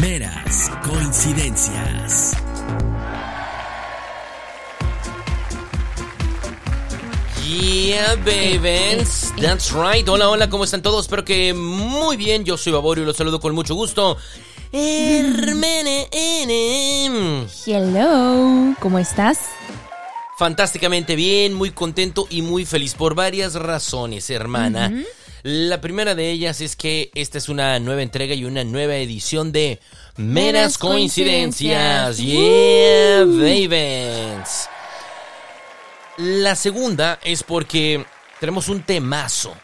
Meras coincidencias. Yeah, babies. That's right. Hola, hola, ¿cómo están todos? Espero que muy bien. Yo soy Baborio y los saludo con mucho gusto. Hermene, ene. Hello, ¿cómo estás? Fantásticamente bien, muy contento y muy feliz por varias razones, hermana. La primera de ellas es que esta es una nueva entrega y una nueva edición de Meras Coincidencias. Yeah, babies. La segunda es porque tenemos un temazo.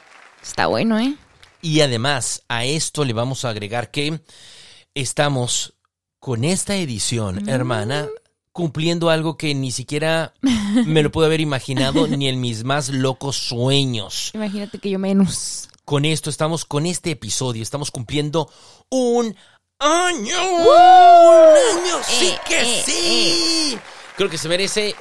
Está bueno, ¿eh? Y además a esto le vamos a agregar que estamos con esta edición, hermana, cumpliendo algo que ni siquiera me lo pude haber imaginado ni en mis más locos sueños. Imagínate que yo menos. Con esto estamos, con este episodio, estamos cumpliendo un año. ¡Un año! ¡Sí Eh, que eh, sí! Creo que se merece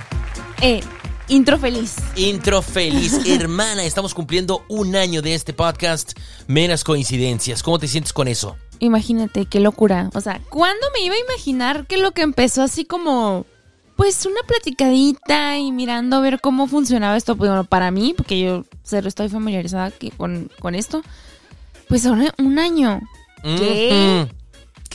Eh, intro feliz. Intro feliz, hermana. Estamos cumpliendo un año de este podcast. Meras coincidencias. ¿Cómo te sientes con eso? Imagínate, qué locura. O sea, ¿cuándo me iba a imaginar que lo que empezó así como, pues una platicadita y mirando a ver cómo funcionaba esto? Pues bueno, para mí, porque yo cero estoy familiarizada aquí con, con esto, pues ahora un año. ¿Qué? Ujú. ¿Qué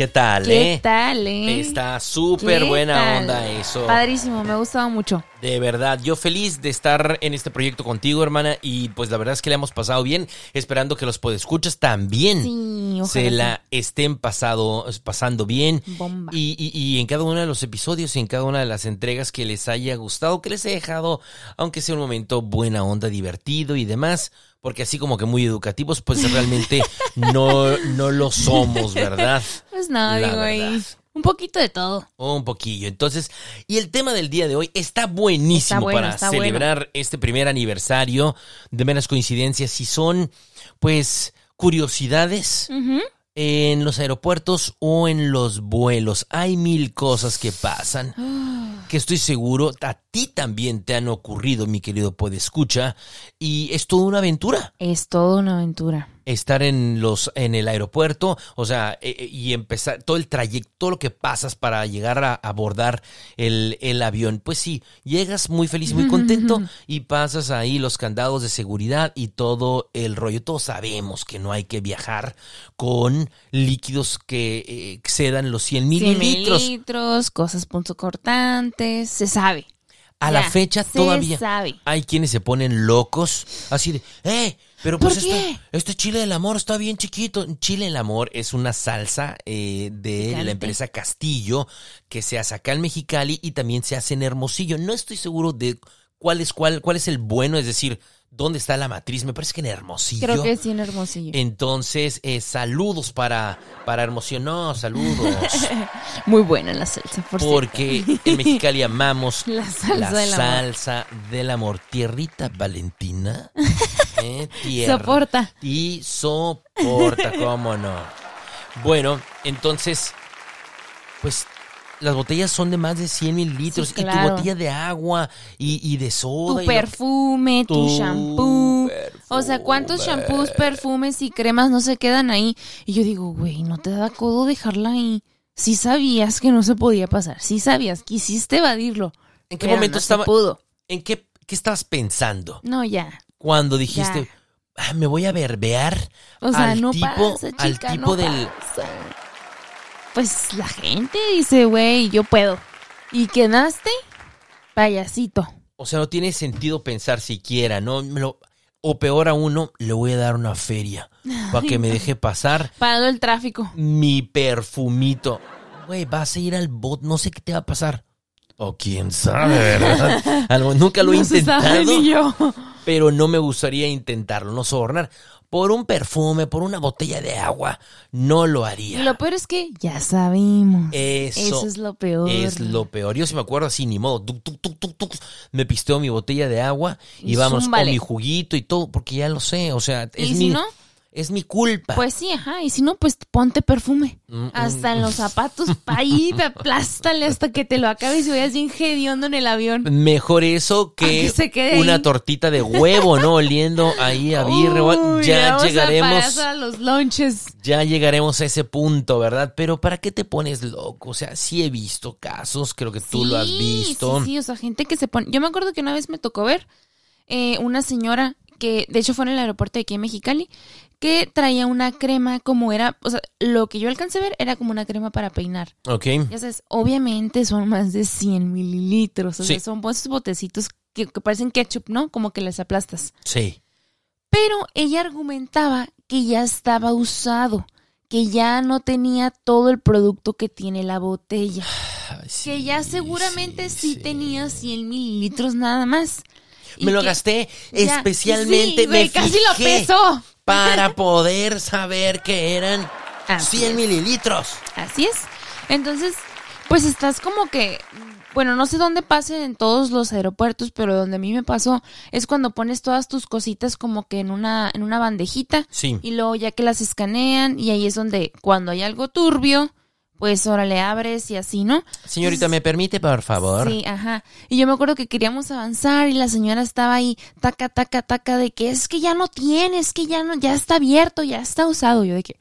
tal, ¿Qué eh? tal, eh? Está súper ¿Qué buena tal? onda eso. Padrísimo, me ha gustado mucho. De verdad, yo feliz de estar en este proyecto contigo, hermana, y pues la verdad es que le hemos pasado bien, esperando que los podescuchas también Sí, ojalá se sí. la estén pasado, pasando bien. Bomba. Y, y- y en cada uno de los episodios y en cada una de las entregas que les haya gustado, que les he dejado, aunque sea un momento buena onda, divertido y demás, porque así como que muy educativos, pues realmente no, no lo somos, ¿verdad? No, La digo ahí. verdad. Un poquito de todo. Un poquillo. Entonces, y el tema del día de hoy está buenísimo Está bueno, para está bueno. celebrar este primer aniversario de Meras Coincidencias. Y son, pues, curiosidades en los aeropuertos o en los vuelos. Hay mil cosas que pasan que estoy seguro a ti también te han ocurrido, mi querido Podescucha. Y es toda una aventura Es toda una aventura. Estar en los en el aeropuerto, o sea, eh, eh, y empezar todo el trayecto, todo lo que pasas para llegar a abordar el, el avión. Pues sí, llegas muy feliz y muy contento y pasas ahí los candados de seguridad y todo el rollo. Todos sabemos que no hay que viajar con líquidos que eh, excedan los 100 100 mililitros. mililitros, cosas punzocortantes, se sabe. A la fecha todavía sabe. hay quienes se ponen locos, así de, ¡eh! Pero pues ¿Por esto- qué? este chile del amor está bien chiquito. Chile del amor es una salsa eh, de Picante. la empresa Castillo que se hace acá en Mexicali y también se hace en Hermosillo. No estoy seguro de cuál es cuál, cuál es el bueno, es decir, dónde está la matriz. Me parece que en Hermosillo. Creo que sí en Hermosillo. Entonces, eh, saludos para, para Hermosillo. No, saludos. Muy buena la salsa, por cierto. Porque en Mexicali amamos La salsa la del amor. salsa del amor. Tierrita Valentina. ¿eh? Tierra. Soporta. Y soporta, cómo no. Bueno, entonces, pues las botellas son de más de 100 mililitros. Sí, Y tu botella de agua y, y de soda. Tu lo- perfume, tu, shampoo. O sea. ¿cuántos shampoos, perfumes y cremas no se quedan ahí? Y yo digo, güey, no te da codo dejarla ahí. Sí sabías que no se podía pasar. Sí sabías, quisiste evadirlo. ¿En qué momento no estaba? pudo. ¿En qué, qué estabas pensando? No, ya. Cuando dijiste, Ya. "Ah, me voy a verbear O sea, al no tipo, pasa, chica, al tipo no del, pasa. Pues la gente dice, güey, yo puedo. ¿Y quedaste? Payasito. O sea, no tiene sentido pensar siquiera, ¿no? Me lo- o peor aún, no, le voy a dar una feria para que me deje pasar Parado el tráfico. mi perfumito. Güey, vas a ir al bot, no sé qué te va a pasar. O quién sabe, ¿verdad? Algo- nunca lo he No se sabe intentado, ni yo. Pero no me gustaría intentarlo, no sobornar. Por un perfume, por una botella de agua, no lo haría. Y lo peor es que ya sabemos. Eso, Eso es lo peor. Es lo peor. Yo sí me acuerdo así, ni modo. tuc, tuc, tuc, tuc, tuc, me pisteo mi botella de agua y, Y vamos con mi juguito y todo, porque ya lo sé. O sea, es ¿Y mi, si no? Es mi culpa. Pues sí, ajá. Y si no, pues ponte perfume. Mm, Hasta en los zapatos, pa' ahí, aplástale hasta que te lo acabes y vayas bien hediondo en el avión. Mejor eso que, que se quede una ahí. tortita de huevo, ¿no? Oliendo ahí a birria. Uy, Ya a llegaremos. a los lunches. Ya llegaremos a ese punto, ¿verdad? Pero ¿para qué te pones loco? O sea, sí he visto casos, creo que tú lo has visto. Sí, sí, o sea, gente que se pone. Yo me acuerdo que una vez me tocó ver eh, una señora que, de hecho, fue en el aeropuerto de aquí en Mexicali, que traía una crema como era, o sea, lo que yo alcancé a ver era como una crema para peinar. Ok. Ya sabes, obviamente son más de 100 mililitros, o sea, son esos botecitos que, que parecen ketchup, ¿no? Como que les aplastas. Sí. Pero ella argumentaba que ya estaba usado, que ya no tenía todo el producto que tiene la botella. Ay, sí, que ya seguramente sí, sí. tenía 100 mililitros nada más. Y Me lo gasté ya- especialmente, sí, me güey, casi lo pesó. Para poder saber que eran Así 100 es. mililitros. Así es. Entonces, pues estás como que, bueno, no sé dónde pase en todos los aeropuertos, pero donde a mí me pasó es cuando pones todas tus cositas como que en una, en una bandejita Sí. y luego ya que las escanean y ahí es donde cuando hay algo turbio, pues ahora le abres y así, ¿no? Señorita, ¿me permite, por favor? Sí, ajá. Y yo me acuerdo que queríamos avanzar y la señora estaba ahí, taca, taca, taca, de que es que ya no tiene, es que ya no, ya está abierto, ya está usado. Yo de que,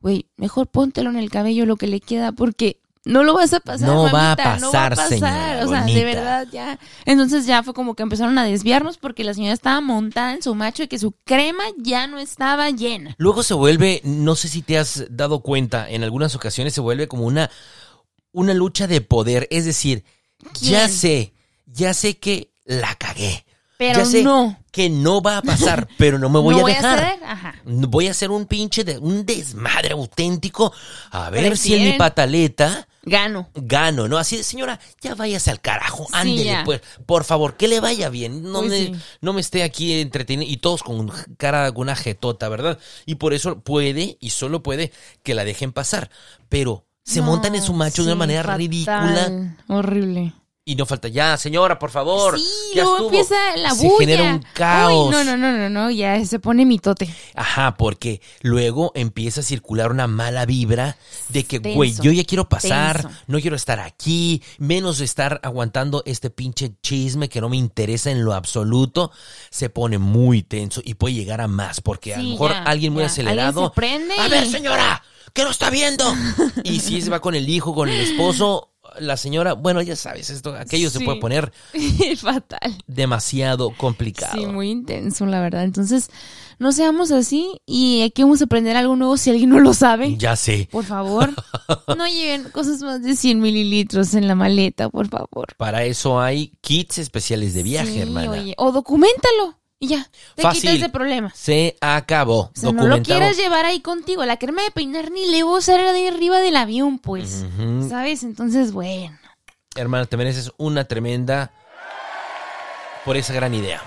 güey, mejor póntelo en el cabello lo que le queda porque no lo vas a pasar. No va a mamita, no va a pasar, pasar. señora O sea, de verdad, ya. Entonces ya fue como que empezaron a desviarnos porque la señora estaba montada en su macho y que su crema ya no estaba llena. Luego se vuelve, no sé si te has dado cuenta, en algunas ocasiones se vuelve como una, una lucha de poder. Es decir, ya sé, ya sé que la cagué. Pero ya sé no. que no va a pasar, pero no me voy no a voy dejar. a ceder, ajá. Voy a hacer un pinche de un desmadre auténtico. A ver si en mi pataleta Gano. gano, ¿no? Así de, señora, ya váyase al carajo, Sí, ándele, ya. pues, por favor, que le vaya bien, no, me, sí. no me esté aquí entreteniendo, y todos con cara, con una jetota, ¿verdad? Y por eso puede, y solo puede, que la dejen pasar, pero se No, montan en su macho de una manera fatal, ridícula, Horrible. Y no falta, ya, señora, por favor, Sí, ya luego estuvo. empieza la Se bulla. genera un caos. Uy, no, no, no, no, no, ya se pone mitote. Ajá, porque luego empieza a circular una mala vibra de que, güey, yo ya quiero pasar, tenso. no quiero estar aquí, menos estar aguantando este pinche chisme que no me interesa en lo absoluto, se pone muy tenso y puede llegar a más, porque a lo mejor ya, alguien muy ya. acelerado. Alguien se prende a y- ver, señora, ¿qué no está viendo? y si se va con el hijo, con el esposo, la señora, bueno, ya sabes, esto, aquello se puede poner Fatal. demasiado complicado. Sí, muy intenso, la verdad. Entonces, no seamos así y aquí vamos a aprender algo nuevo si alguien no lo sabe. Ya sé. Por favor, no lleven cosas más de 100 mililitros en la maleta, por favor. Para eso hay kits especiales de viaje, Sí, hermana. oye, o documentalo y ya, te Fácil. quitas de problemas. Se acabó. O sea, no lo quieras llevar ahí contigo. La crema de peinar ni le voy a usar de arriba del avión, pues. ¿Sabes? Entonces, bueno. Hermana, te mereces una tremenda por esa gran idea.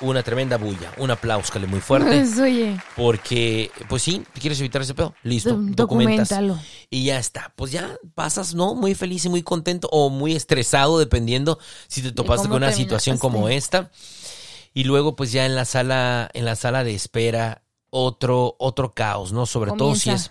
Una tremenda bulla. Un aplauso muy fuerte. Pues, oye, Porque, pues sí, ¿quieres evitar ese pedo? Listo. do- documentas. documentalo. Y ya está. Pues ya pasas, ¿no? Muy feliz y muy contento o muy estresado, dependiendo si te topaste con una situación como esta. Y luego, pues ya en la sala, en la sala de espera, otro, otro caos, ¿no? Sobre todo si es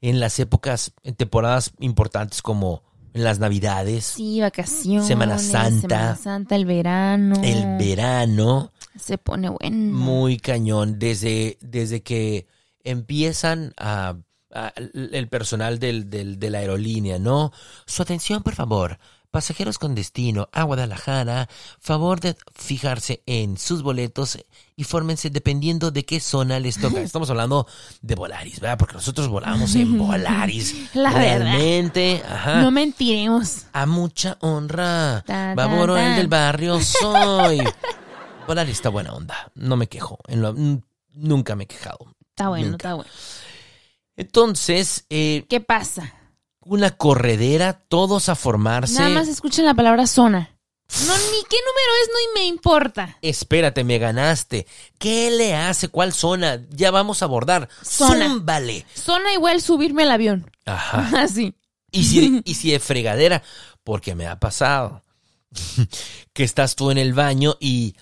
en las épocas, en temporadas importantes como en las navidades, Sí, vacaciones. Semana Santa. Semana Santa, el verano. el verano, Se pone bueno. muy cañón. Desde, desde que empiezan a, a- el personal del, del- de la aerolínea, ¿no? Su atención, por favor. Pasajeros con destino a Guadalajara, favor de fijarse en sus boletos y fórmense dependiendo de qué zona les toca. Estamos hablando de Volaris, ¿verdad? Porque nosotros volamos en Volaris. La verdad. Realmente, ajá. No mentiremos. A mucha honra. Ta, ta, Baboro, el del barrio soy. Volaris está buena onda. No me quejo. En lo- n- nunca me he quejado. Está bueno, Nunca. está bueno. Entonces, eh, ¿Qué pasa? Una corredera, todos a formarse. Nada más escuchen la palabra zona. No, ni qué número es, no y me importa. Espérate, me ganaste. ¿Qué le hace? ¿Cuál zona? Ya vamos a abordar. Zona. Zúmbale. Zona igual subirme al avión. Ajá. Así. Y si, y si de fregadera, porque me ha pasado que estás tú en el baño y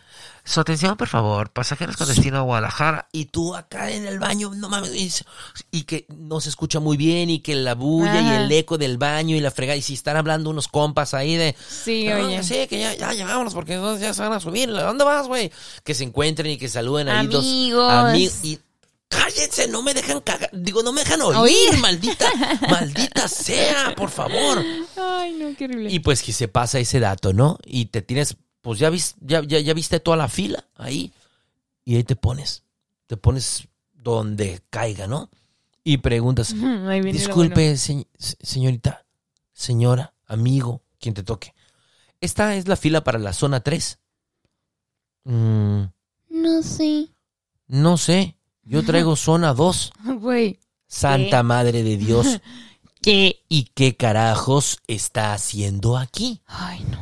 Su atención, por favor, pasajeros con destino a Guadalajara. Y tú acá en el baño, no mames, y, que no se escucha muy bien y que la bulla y el eco del baño y la fregada. Y si están hablando unos compas ahí de... Sí, "No, oye. Sí, que ya, ya llegámonos porque entonces ya se van a subir. ¿A dónde vas, güey? Que se encuentren y que saluden ahí dos Amigos. amigos. Y cállense, no me dejan cagar. Digo, no me dejan oír, Oír. maldita, maldita sea, por favor. Ay, no, qué horrible. Y pues que se pasa ese dato, ¿no? Y te tienes, pues ya, vis- ya, ya, ya viste toda la fila ahí. Y ahí te pones, te pones donde caiga, ¿no? Y preguntas, disculpe, bueno. se- se- señorita, señora, amigo, quien te toque. Esta es la fila para la zona 3. Mm, No sé. no sé, yo traigo zona 2. Güey. Santa ¿Qué? Madre de Dios. ¿Qué? ¿Y qué carajos está haciendo aquí? Ay, no.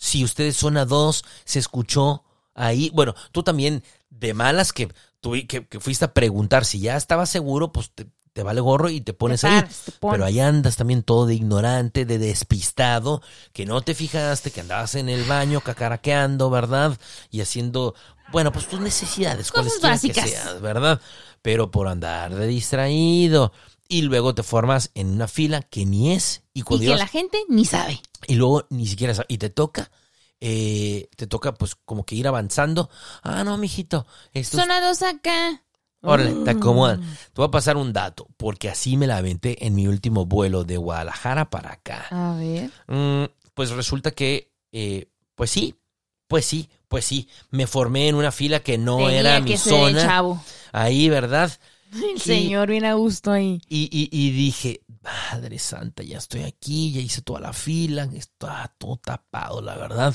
Si ustedes son a dos, se escuchó ahí. Bueno, tú también, de malas que, tú, que, que fuiste a preguntar si ya estabas seguro, pues te, te vale gorro y te pones ahí. paras, te pones. Pero ahí andas también todo de ignorante, de despistado, que no te fijaste, que andabas en el baño cacaraqueando, ¿verdad? Y haciendo, bueno, pues tus necesidades, Cosas cuales que sean, ¿verdad? Pero por andar de distraído. Y luego te formas en una fila que ni es. Y que la gente ni sabe. y luego ni siquiera sa- y te toca eh, te toca pues como que ir avanzando ah no mijito esto es- Zona dos acá. órale te acomodan Mm. te voy a pasar un dato porque así me la aventé en mi último vuelo de Guadalajara para acá A ver. Mm, pues resulta que eh, pues sí pues sí pues sí me formé en una fila que no Tenía era mi ser zona chavo. ahí verdad El Y- señor viene a gusto ahí. y, y, y dije, Madre Santa, ya estoy aquí, ya hice toda la fila, está todo tapado, la verdad.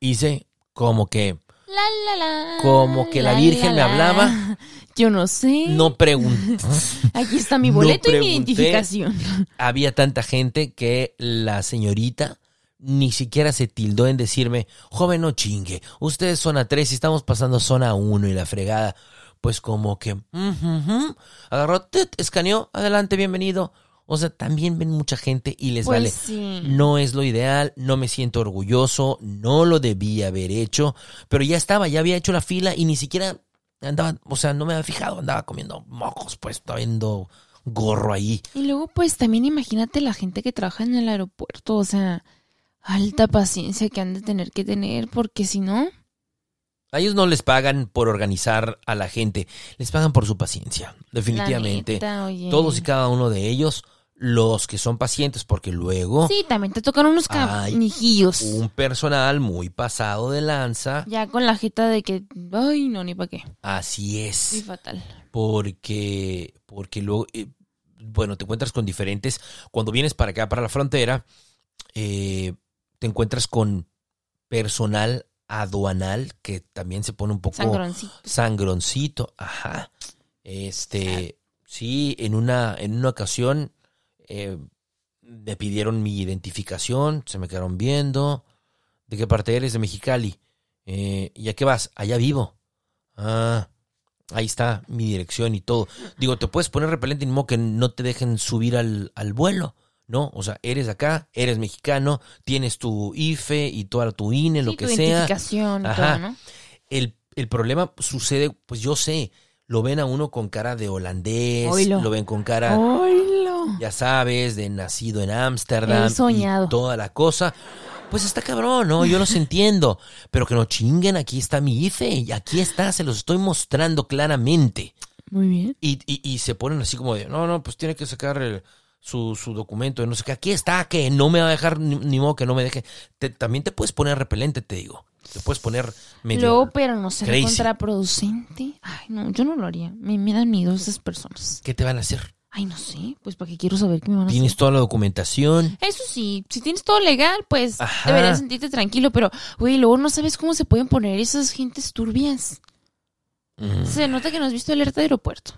Hice como que La, la, la. Como que la Virgen me hablaba. Yo no sé. no pregunté. Aquí está mi No boleto y mi identificación. Había tanta gente que la señorita ni siquiera se tildó en decirme, joven, no chingue, ustedes zona 3 y estamos pasando zona 1 y la fregada. Pues como que, agarró, tit, escaneó, adelante, bienvenido. O sea, también ven mucha gente y les Pues vale. sí. No es lo ideal, no me siento orgulloso, no lo debía haber hecho, pero ya estaba, ya había hecho la fila y ni siquiera andaba, o sea, no me había fijado, andaba comiendo mocos, pues, estaba viendo gorro ahí. Y luego, pues también imagínate la gente que trabaja en el aeropuerto. O sea, alta paciencia que han de tener que tener, porque si no. A ellos no les pagan por organizar a la gente, les pagan por su paciencia, definitivamente. neta. Todos y cada uno de ellos, los que son pacientes, porque luego Sí, también te tocan unos canijillos. un personal muy pasado de lanza, Ya con la jeta de que. Ay, no, ni para qué. así es. Sí, fatal. porque porque luego eh, bueno te encuentras con diferentes cuando vienes para acá para la frontera eh, te encuentras con personal aduanal que también se pone un poco Sangroncito. sangroncito ajá. Este sí en una en una ocasión eh, me pidieron mi identificación se me quedaron viendo. De qué parte eres de Mexicali. Eh, y a qué vas allá vivo. Ah Ahí está mi dirección y todo. Digo, te puedes poner repelente ni modo que no te dejen subir al, al vuelo, ¿no? O sea, eres acá, eres mexicano, tienes tu IFE y toda tu INE, lo que tu sea. identificación Ajá. todo, ¿no? El, el problema sucede, pues yo sé, lo ven a uno con cara de holandés, lo ven con cara, Oílo. ya sabes, de nacido en Ámsterdam El soñado. y toda la cosa. Pues está cabrón, ¿no? Yo los entiendo. Pero que no chinguen, aquí está mi IFE y aquí está, se los estoy mostrando claramente. Muy bien. Y, y, y se ponen así como de, no, no, pues tiene que sacar el- su, su documento de no sé qué. Aquí está, que no me va a dejar, ni, ni modo que no me deje. Te- también te puedes poner repelente, te digo. Te puedes poner medio... Luego, pero no será crazy. contraproducente. Ay, no, yo no lo haría. Me, me dan miedo esas personas. ¿Qué te van a hacer? Ay, no sé. Pues para qué quiero saber qué me van a Tienes hacer. toda la documentación. Eso sí, si tienes todo legal, pues Ajá. deberías sentirte tranquilo, pero, güey, luego no sabes cómo se pueden poner esas gentes turbias. Mm. Se nota que no has visto alerta de aeropuerto.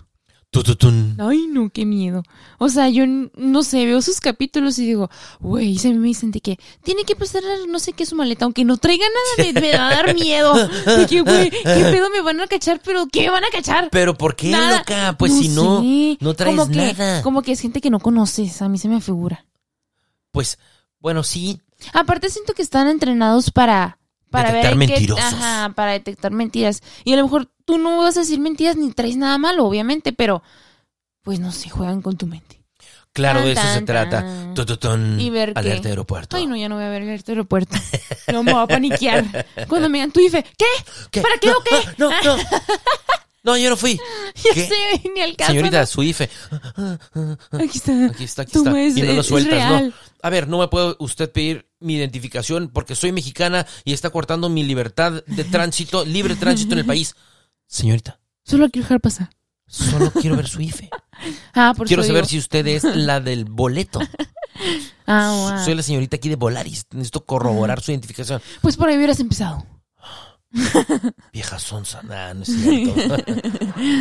Tututun. Ay, no, qué miedo. O sea, yo no sé, veo sus capítulos y digo, güey, se me dicen de que tiene que pasar no sé qué su maleta, aunque no traiga nada, me, me va a dar miedo. De que, güey, qué pedo me van a cachar, pero ¿qué me van a cachar? Pero ¿por qué, Nada. loca? Pues si no, sé. no traes como que, nada. Como que es gente que no conoces, a mí se me figura. Pues, bueno, sí. Aparte siento que están entrenados para, para Detectar ver mentirosos. ajá, para detectar mentiras. Y a lo mejor tú no vas a decir mentiras ni traes nada malo, obviamente, pero pues no sé, juegan con tu mente. Claro, de Tan, eso se trata. Tututun, Y ver qué. alerta de aeropuerto. Ay, no, ya no voy a ver alerta aeropuerto. No me voy a paniquear. Cuando me digan tu IFE, ¿qué? ¿Qué? ¿Para qué no, o qué? No, no. No, yo no fui. Ya ¿Qué? sé, ni al caso. Señorita, ¿no? su IFE. Aquí está. Aquí está, aquí está. es- y no lo sueltas. ¿no? A ver, no me puede usted pedir mi identificación porque soy mexicana y está cortando mi libertad de tránsito, libre tránsito en el país. Señorita, Solo quiero dejar pasar. solo quiero ver su IFE. Ah, por Quiero saber digo. si usted es la del boleto. Ah, wow. Soy la señorita aquí de Volaris. Necesito corroborar su identificación. Pues por ahí hubieras empezado. Vieja sonsa. Nah, no es cierto.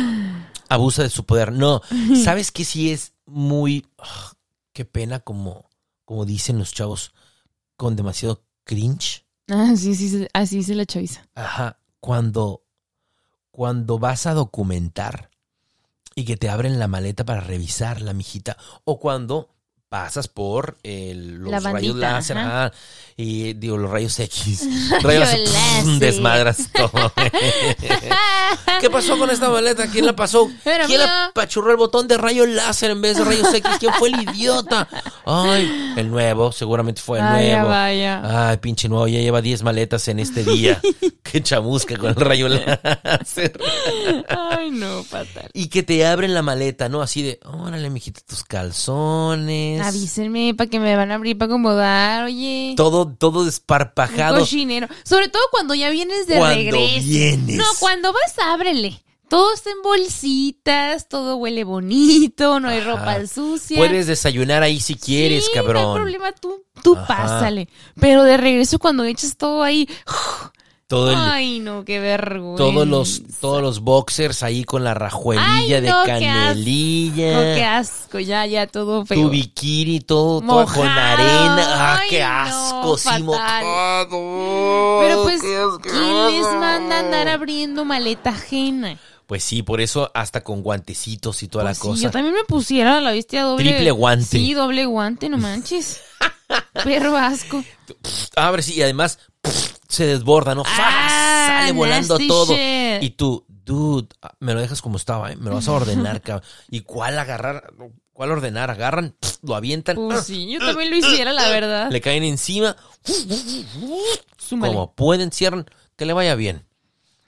Abusa de su poder. No. ¿Sabes qué sí es muy... ah, qué pena como, como dicen los chavos con demasiado cringe? Ah, sí, sí, sí, así se la chaviza. Ajá. Cuando, cuando vas a documentar y que te abren la maleta para revisar la mijita. O cuando pasas por el- los La rayos láser, ajá. ajá, y digo, los rayos X. Rayo Rayos láser. desmadras todo. ¿Qué pasó con esta maleta? ¿Quién la pasó? ¿Quién le mía. pachurró el botón de rayo láser en vez de rayos X? ¿Quién fue el idiota? Ay, el nuevo, seguramente fue el nuevo. vaya. Ay, pinche nuevo, ya lleva 10 maletas en este día. Qué chamusca con el rayo láser. Ay, no, fatal. Y que te abren la maleta, ¿no? Así de, órale, mijita, tus calzones. Avísenme para que me van a abrir para acomodar, oye. Todo, todo Un desparpajado. cochinero. Sobre todo cuando ya vienes de Cuando regreso. vienes. No, cuando vas, ábrele. Todo está en bolsitas, todo huele bonito, no hay Ajá. ropa sucia. Puedes desayunar ahí si quieres, Sí, No hay cabrón. problema, tú, tú Ajá. pásale. Pero de regreso cuando echas todo ahí. Todo el, Ay, no, qué vergüenza. todos los, todos los boxers ahí con la rajuelilla Ay, de no, qué asco. canelilla. No, qué asco, ya, ya, todo feo. tu bikini, todo, todo con arena. ¡Ah, Ay, qué no, asco! sí, fatal. mojado. Pero pues. ¿quién les manda a andar abriendo maleta ajena? Pues sí, por eso hasta con guantecitos y toda Pues la sí, cosa. yo también me pusiera la bestia doble. Triple guante. Sí, doble guante, no manches. Perro asco. Abre sí, y además pff, se desborda, ¿no? Ah, Sale volando todo. shit. Y tú, dude, ah, me lo dejas como estaba, ¿eh? Me lo vas a ordenar, cabrón. ¿Y cuál agarrar? ¿Cuál ordenar? Agarran, lo avientan, Pues sí, yo también lo hiciera, la verdad. le caen encima, Súmale. como pueden, cierran, que le vaya bien.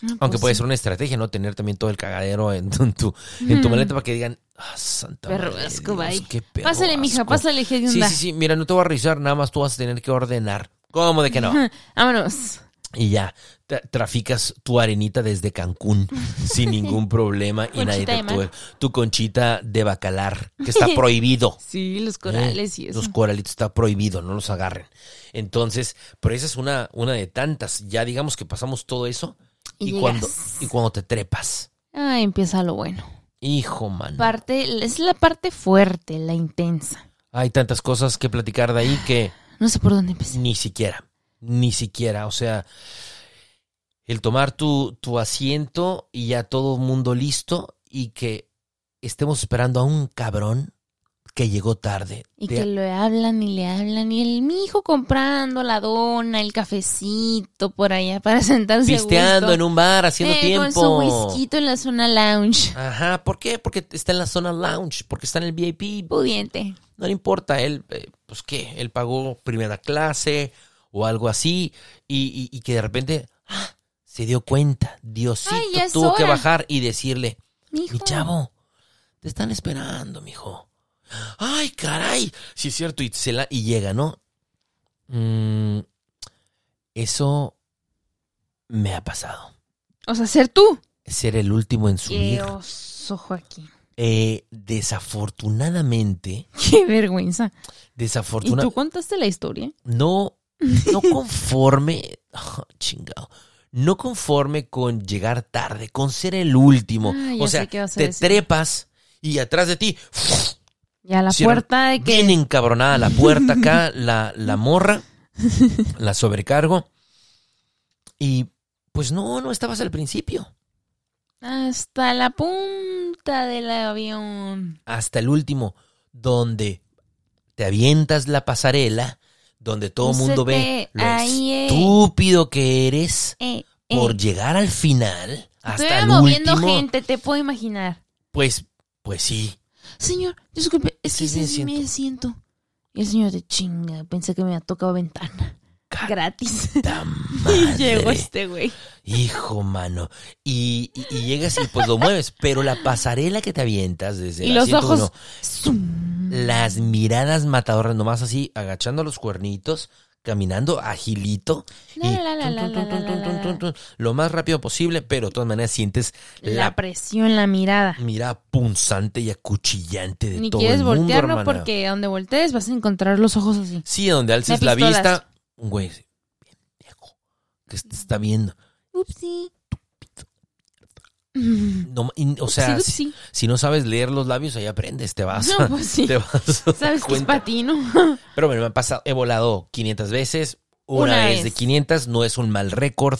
Ah, Aunque pues puede sí. ser una estrategia, ¿no? Tener también todo el cagadero en tu, en tu, en tu maleta para que digan, ah, santa Perro madre asco, Dios, qué perro Pásale, mija, asco". pásale, ¿qué Sí, sí, sí, mira, no te voy a revisar, nada más tú vas a tener que ordenar. ¿Cómo de que no? Vámonos. Y ya, tra- traficas tu arenita desde Cancún sin ningún problema y nadie te puede. Tu conchita de bacalar, que está prohibido. Sí, los ¿eh? corales y eso. Los coralitos está prohibido, no los agarren. Entonces, pero esa es una, una de tantas. Ya digamos que pasamos todo eso. Y Y, cuando, y cuando te trepas. Ah, empieza lo bueno. Hijo, mano. Parte, es la parte fuerte, la intensa. Hay tantas cosas que platicar de ahí que No sé por dónde empecé. ni siquiera, ni siquiera. O sea, el tomar tu, tu asiento y ya todo el mundo listo y que estemos esperando a un cabrón que llegó tarde. Y que le hablan y le hablan. Y el mi hijo comprando la dona, el cafecito por allá para sentarse pisteando en un bar, haciendo Eh, tiempo. Con su whisky en la zona lounge. Ajá, ¿por qué? Porque está en la zona lounge, porque está en el VIP. Pudiente. No le importa, él, eh, pues qué, él pagó primera clase o algo así y, y- y que de repente ah, se dio cuenta, Diosito Ay, tuvo que bajar y decirle, Mijo. mi chavo, te están esperando, mijo. Ay, caray, sí es cierto, y, se la, y llega, ¿no? Mm, eso me ha pasado. O sea, ser tú. Ser el último en Qué subir. oso, Joaquín. Eh, desafortunadamente, Qué vergüenza. ¿Y desafortunadamente, tú contaste la historia? no, no conforme, oh, chingado, no conforme con llegar tarde, con ser el último. Ah, o sea, a te decir. trepas y atrás de ti, Ya la Cierran puerta de que... bien encabronada la puerta acá, la, la morra, la sobrecargo. Y pues no, no estabas al principio. Hasta la punta del avión. Hasta el último, donde te avientas la pasarela, donde todo el mundo ve lo ahí, estúpido que eres Eh, por eh. llegar al final, hasta Estoy el moviendo último. gente, te puedo imaginar. Pues, pues sí. Señor, disculpe, es que Sí, mi asiento. Y el señor de chinga, pensé que me había tocado ventana. Gratis. ¡Ta Y llegó este güey. Hijo, mano. Y, y- y llegas y pues lo mueves, pero la pasarela que te avientas desde Y el los ojos. las miradas matadoras, nomás así, agachando los cuernitos, caminando agilito. La, la, la, la, la, la, la, la. lo más rápido posible, pero de todas maneras sientes La la presión, la mirada. mirada punzante y acuchillante de Ni todo quieres el mundo, hermana. Porque donde voltees vas a encontrar los ojos así. Sí, donde alces la vista, un güey, bien viejo, que está viendo. Upsi. No, y- o sea, Upsi, si, upsi. si no sabes leer los labios, ahí aprendes, te vas. No, pues sí. Te vas Sabes que es patino. Pero bueno, me ha pasado, he volado 500 veces. Una, Una vez vez. de 500 no es un mal récord,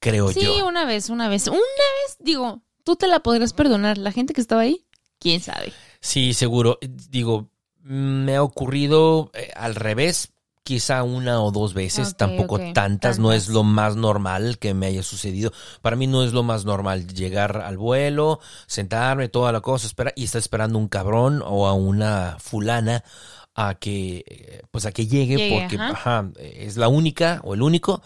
creo Sí, yo. una vez, una vez. Una vez, digo, tú te la podrás perdonar. La gente que estaba ahí, quién sabe. Sí, seguro. Digo, me ha ocurrido eh, al revés, quizá una o dos veces, tampoco tantas, no es lo más normal que me haya sucedido. Para mí no es lo más normal llegar al vuelo, sentarme, toda la cosa, espera, y estar esperando un cabrón o a una fulana a que, eh, pues a que llegue, Llegue, porque ajá. ajá, es la única o el único.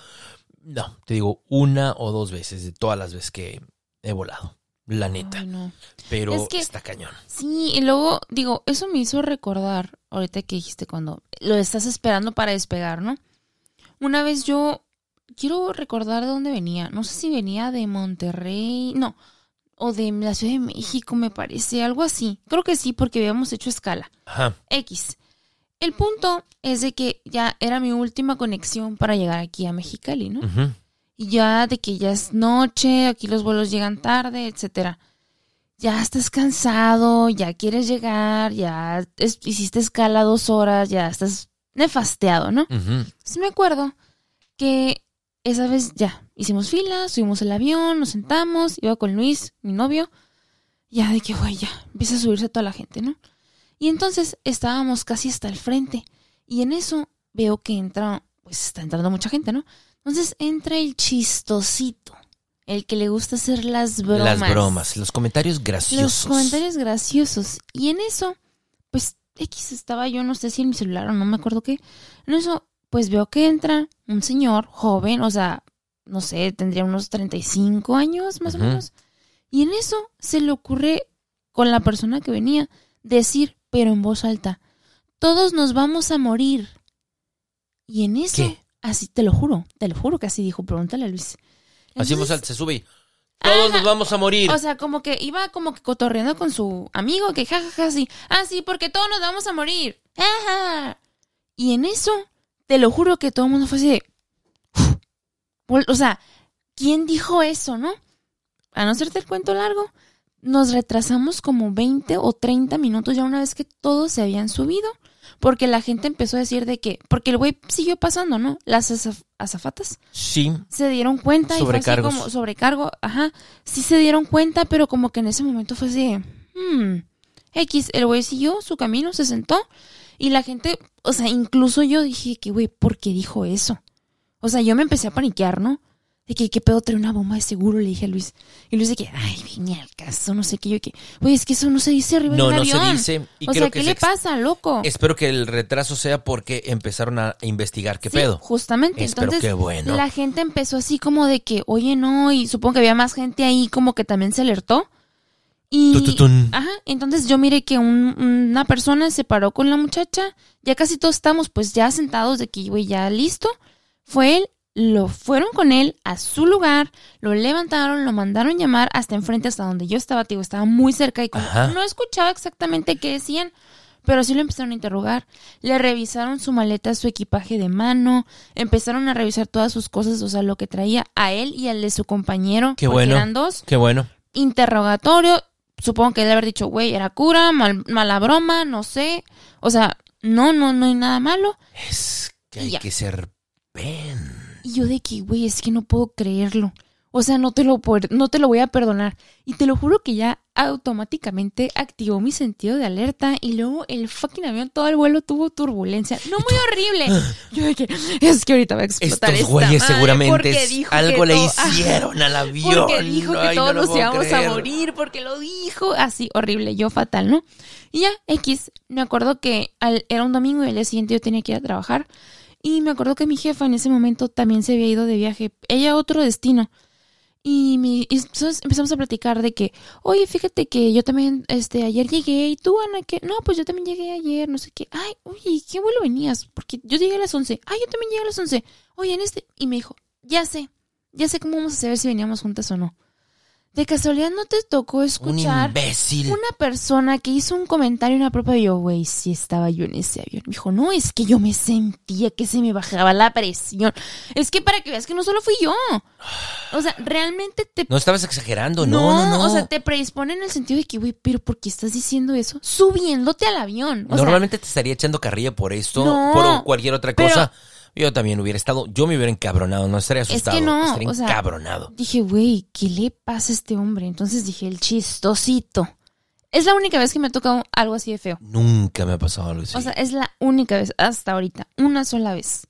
No, te digo, una o dos veces de todas las veces que he volado, la neta. Ay, no. Pero Es que- está cañón. Sí, y luego, digo, eso me hizo recordar, ahorita que dijiste cuando lo estás esperando para despegar, ¿no? Una vez yo, quiero recordar de dónde venía, no sé si venía de Monterrey, no, o de la Ciudad de México, me parece, algo así. Creo que sí, porque habíamos hecho escala. Ajá. X. El punto es de que ya era mi última conexión para llegar aquí a Mexicali, ¿no? Y ya de que ya es noche, aquí los vuelos llegan tarde, etcétera. Ya estás cansado, ya quieres llegar, ya es- hiciste escala dos horas, ya estás nefasteado, ¿no? Ujú. Entonces me acuerdo que esa vez ya hicimos fila, subimos el avión, nos sentamos, iba con Luis, mi novio, ya de que, güey, ya empieza a subirse toda la gente, ¿no? Y entonces estábamos casi hasta el frente y en eso veo que entra, pues está entrando mucha gente, ¿no? Entonces entra el chistosito, el que le gusta hacer las bromas. Las bromas, los comentarios graciosos. Los comentarios graciosos. Y en eso, pues X estaba yo, no sé si en mi celular o no me acuerdo qué. En eso, pues veo que entra un señor joven, o sea, no sé, tendría unos 35 años más o menos. Y en eso se le ocurre con la persona que venía decir, pero en voz alta, todos nos vamos a morir. Y en eso, ¿Qué? así te lo juro, te lo juro que así dijo, pregúntale a Luis. Así en voz Entonces, alta, se sube y todos nos vamos a morir. o sea, como que iba como que cotorreando con su amigo, que jajaja, así. Ah, sí, porque todos nos vamos a morir. Ajá. Y en eso, te lo juro que todo el mundo fue así de. O sea, ¿quién dijo eso, no? A no hacerte el cuento largo, nos retrasamos como 20 o 30 minutos ya una vez que todos se habían subido. Porque la gente empezó a decir de que. Porque el güey siguió pasando, ¿no? Las azaf- azafatas sí, se dieron cuenta y fue así como sobrecargo, ajá, sí se dieron cuenta, pero como que en ese momento fue así, hmm, X, el güey siguió su camino, se sentó y la gente, o sea, incluso yo dije que, güey, ¿por qué dijo eso? O sea, yo me empecé a paniquear, ¿no? De que, ¿qué pedo trae una bomba de seguro? Le dije a Luis. Y Luis de que, ay, vine al caso, no sé qué. Yo que, güey, es que eso no se dice arriba no, de un no avión. se dice. Y o creo sea, que ¿qué le ex- pasa, loco? Espero que el retraso sea porque empezaron a investigar qué Sí, pedo. Justamente. Espero Entonces, que bueno. la gente empezó así como de que, oye, no, y supongo que había más gente ahí como que también se alertó. Y, ajá, entonces yo miré que un- una persona se paró con la muchacha, ya casi todos estamos pues ya sentados de que, güey, ya listo. Fue él, lo fueron con él a su lugar, lo levantaron, lo mandaron llamar hasta enfrente, hasta donde yo estaba, tío, estaba muy cerca y como- no escuchaba exactamente qué decían, pero sí lo empezaron a interrogar. Le revisaron su maleta, su equipaje de mano, empezaron a revisar todas sus cosas, o sea, lo que traía a él y al de su compañero, Qué bueno. eran dos. Qué bueno. Interrogatorio, supongo que él haber dicho, güey, era cura, mal- mala broma, no sé. O sea, no, no, no hay nada malo. Es que hay ya. que ser pen. Y yo de que, güey, es que no puedo creerlo. O sea, no te lo no te lo voy a perdonar. Y te lo juro que ya automáticamente activó mi sentido de alerta y luego el fucking avión todo el vuelo tuvo turbulencia. No muy horrible. Yo de que es que ahorita va a explotar Estos esta güeyes madre seguramente algo le hicieron al avión. porque dijo que Ay, todos nos íbamos creer. a morir, porque lo dijo. Así, horrible, yo fatal, ¿no? Y ya, X, me acuerdo que al- era un domingo y al día siguiente yo tenía que ir a trabajar. Y me acuerdo que mi jefa en ese momento también se había ido de viaje, ella a otro destino. Y, mi, y empezamos a platicar de que, oye, fíjate que yo también, este, ayer llegué y tú, Ana, que, no, pues yo también llegué ayer, no sé qué. Ay, oye, ¿qué vuelo venías? Porque yo llegué a las 11. Ay, yo también llegué a las 11. Oye, en este. Y me dijo, ya sé, ya sé cómo vamos a saber si veníamos juntas o no. De casualidad no te tocó Un escuchar imbécil. una persona que hizo un comentario en la propia yo, güey, sí estaba yo en ese avión. Me dijo, no, es que yo me sentía que se me bajaba la presión. Es que para que veas que no solo fui yo. O sea, realmente te... No estabas exagerando, no, no, no. o sea, te predispone en el sentido de que, güey, pero ¿por qué estás diciendo eso? Subiéndote al avión. O sea, Normalmente te estaría echando carrilla por esto, No, por cualquier otra pero- cosa. Yo también hubiera estado, yo me hubiera encabronado, no estaría que asustado, no, estaría o sea, encabronado. dije, güey, ¿qué le pasa a este hombre? Entonces dije, el chistosito. Es la única vez que me ha tocado algo así de feo. Nunca me ha pasado algo así. O sea, es la única vez hasta ahorita. Una sola vez.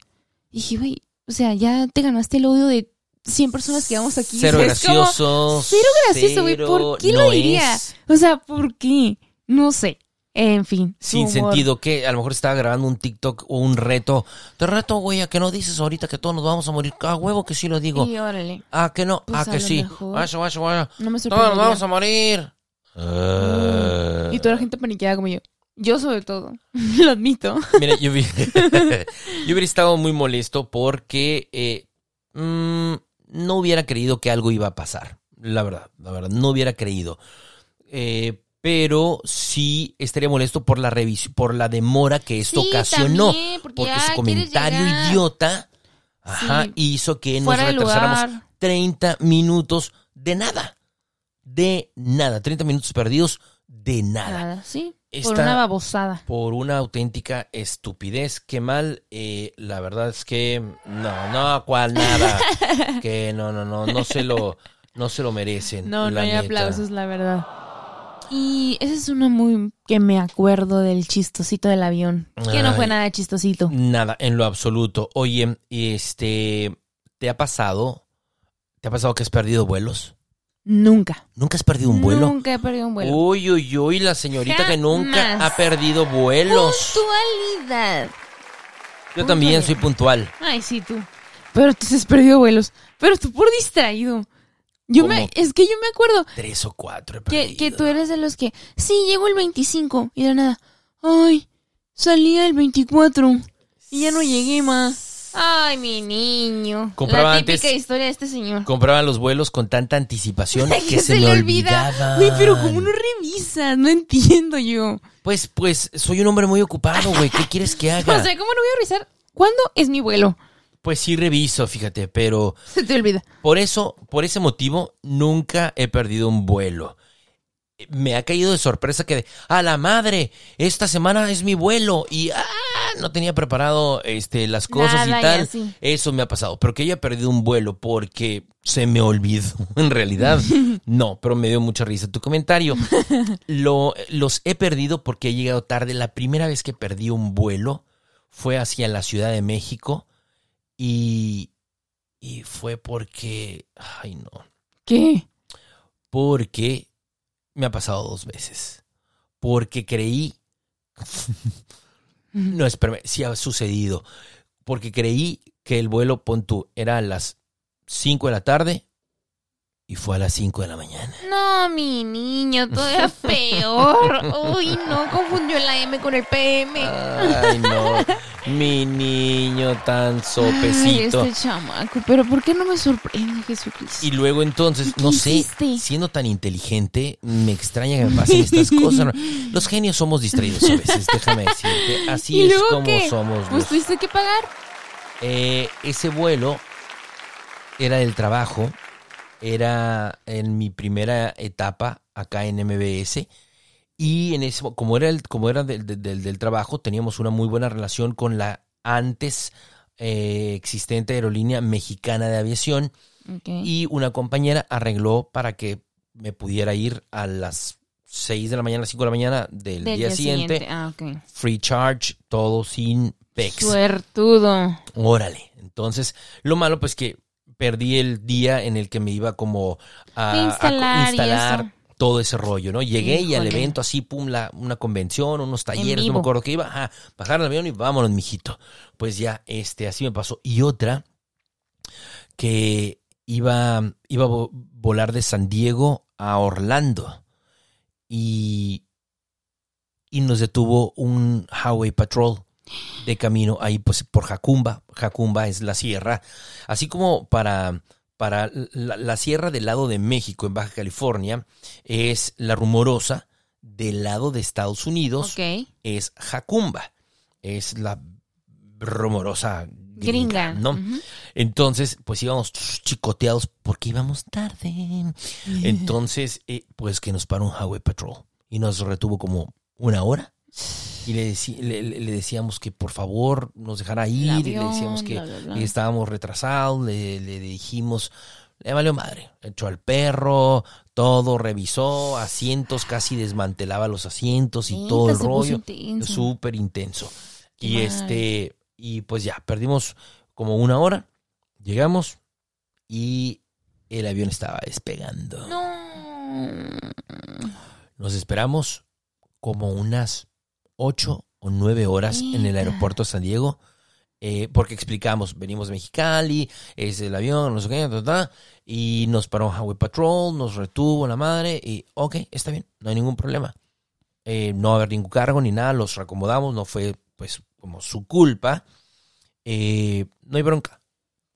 Dije, güey, o sea, ya te ganaste el odio de 100 personas que vamos aquí. Cero Es como, gracioso. cero gracioso, güey. ¿Por qué no lo diría? es. O sea, ¿por qué? No sé. En fin. Sin humor. sentido, que a lo mejor estaba grabando un TikTok o un reto. Te reto, güey, a que no dices ahorita que todos nos vamos a morir. Ah, huevo que sí lo digo. Y órale. Ah, que no. Pues ah, a que lo sí. mejor. No me Todos nos sorprendería. vamos a morir. Ah. Y toda la gente paniqueada como yo. Yo sobre todo. lo admito. Mira, yo, vi- yo hubiera estado muy molesto porque eh, mm, no hubiera creído que algo iba a pasar. La verdad, la verdad, no hubiera creído. Eh, pero sí estaría molesto por la por la demora que esto Sí, ocasionó. también, porque porque su comentario idiota ajá, Sí. hizo que nos Fuera retrasáramos lugar. 30 minutos de nada. De nada. 30 minutos perdidos de nada Nada, sí. Por una babosada. por una auténtica estupidez. Qué mal, eh, la verdad es que no, no, cual nada. que no, no, no, no se lo, no se lo merecen. No, no hay neta. aplausos, la verdad. Y esa es una muy que me acuerdo del chistosito del avión. Que no fue nada chistosito. Nada, en lo absoluto. Oye, este, ¿te ha pasado? ¿Te ha pasado que has perdido vuelos? Nunca. ¿Nunca has perdido un vuelo? Nunca he perdido un vuelo. Uy, uy, uy, la señorita que nunca ha perdido vuelos. Puntualidad. Yo también soy puntual. Ay, sí, tú. Pero tú sí has perdido vuelos. Pero tú por distraído. Yo me, es que yo me acuerdo Tres o cuatro he que, que tú eres de los que, sí, llegó el 25 y de nada, ay, salía el 24 y ya no llegué más. Ay, mi niño. Compraba La típica antes- historia de este señor. Compraban los vuelos con tanta anticipación que, se, me le olvida. Güey, pero ¿cómo no revisas? No entiendo yo. Pues, pues, soy un hombre muy ocupado, güey. ¿Qué quieres que haga? O sea, ¿cómo no voy a revisar? ¿Cuándo es mi vuelo? Pues sí reviso, fíjate, pero Se te olvida. por eso, por ese motivo, nunca he perdido un vuelo. Me ha caído de sorpresa que, de, a la madre, esta semana es mi vuelo y ah, no tenía preparado este, las cosas Nada, y tal. Eso me ha pasado, pero que haya perdido un vuelo porque se me olvidó, en realidad, no, pero me dio mucha risa tu comentario. Lo, los he perdido porque he llegado tarde. La primera vez que perdí un vuelo fue hacia la Ciudad de México y, y fue porque, ay no, ¿Qué? porque me ha pasado dos veces. Porque creí, no, espérame, sí ha sucedido. Porque creí que el vuelo, pon tú, era a las 5 de la tarde y fue a las 5 de la mañana. No, mi niño, todavía peor. Uy, no, confundió la M con el PM. Ay, no, mi niño tan Ay, sopecito. este chamaco, pero ¿por qué no me sorprende Jesucristo? Y luego entonces, ¿Qué no sé, siendo tan inteligente, me extraña que me pasen estas cosas. Los genios somos distraídos a veces, déjame decirte. Así ¿Y es como qué? somos. Pues los- tuviste que pagar. Eh, ese vuelo era del trabajo, era en mi primera etapa acá en MBS. Y en ese, como era, el, como era del, del- del- trabajo, teníamos una muy buena relación con la antes eh, existente aerolínea mexicana de aviación. Y una compañera arregló para que me pudiera ir a las 6 de la mañana, 5 de la mañana del, Del día, siguiente. Ah. Free charge, todo sin PEX. Suertudo. Órale. Entonces, lo malo pues que perdí el día en el que me iba como a, Instalar todo ese rollo, ¿no? Llegué y al evento así, pum, la, una convención, unos talleres, no me acuerdo qué iba, ajá, bajar el avión y vámonos, mijito. Pues ya, este, así me pasó. Y otra, que iba, iba a vo- volar de San Diego a Orlando y, y nos detuvo un Highway Patrol de camino ahí pues por Jacumba. Jacumba es la sierra, así como para, para la, la sierra del lado de México en Baja California es la rumorosa, del lado de Estados Unidos es Jacumba, es la rumorosa gringa, Gringa. ¿no? Entonces, pues íbamos chicoteados porque íbamos tarde. Entonces, eh, pues que nos paró un Highway Patrol y nos retuvo como una hora. Y le, decíamos que por favor nos dejara ir. y le avión, decíamos que bla, bla, bla. estábamos retrasados. Le, le dijimos, le valió madre. Echó al perro, todo, revisó, asientos, casi desmantelaba los asientos y todo el rollo. Súper intenso. Y este, y pues ya, perdimos como una hora. Llegamos y el avión estaba despegando. No. Nos esperamos como unas ocho o nueve horas en el aeropuerto de San Diego. eh, porque explicamos, venimos de Mexicali, es el avión, no sé qué, ta, ta, y nos paró Highway Patrol, nos retuvo la madre, y ok, está bien, no hay ningún problema. Eh, no va a haber ningún cargo ni nada, los reacomodamos, no fue pues como su culpa. Eh, no hay bronca,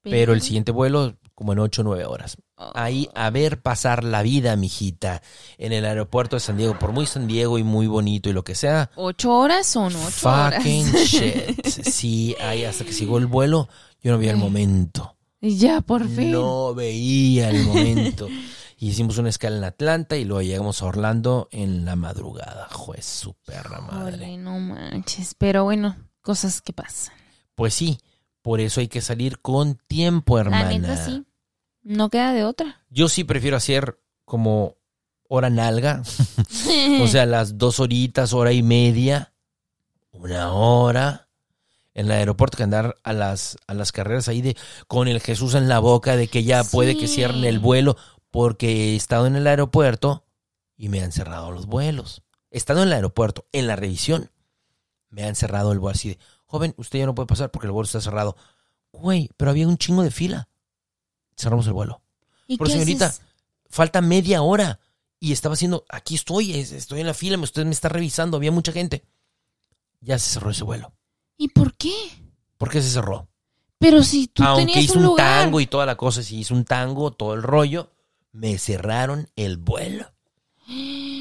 pero el siguiente vuelo como en ocho o nueve horas. Ahí a ver pasar la vida, mijita, en el aeropuerto de San Diego, por muy San Diego y muy bonito y lo que sea. ¿Ocho horas son ocho horas? Fucking shit. Sí, ahí hasta que llegó el vuelo, yo no veía el momento. Ya, por fin. No veía el momento. Y hicimos una escala en Atlanta y luego llegamos a Orlando en la madrugada. Juez, su perra madre. No manches. Pero bueno, cosas que pasan. Pues sí, por eso hay que salir con tiempo, hermana. La neta sí. No queda de otra. Yo sí prefiero hacer como hora nalga, o sea, las dos horitas, hora y media, una hora en el aeropuerto que andar a las, a las carreras ahí de con el Jesús en la boca de que ya puede que cierren el vuelo porque he estado en el aeropuerto y me han cerrado los vuelos. He estado en el aeropuerto, en la revisión, me han cerrado el vuelo así de, joven, usted ya no puede pasar porque el vuelo está cerrado. Güey, pero había un chingo de fila. Cerramos el vuelo. ¿Y Pero señorita, haces? falta media hora. Y estaba haciendo, aquí estoy, es- estoy en la fila, usted me está revisando, había mucha gente. Ya se cerró ese vuelo. ¿Y por qué? ¿Por qué se cerró? Pero si tú Aunque tenías hizo un un, lugar. tango y toda la cosa, si hizo un tango, todo el rollo, me cerraron el vuelo.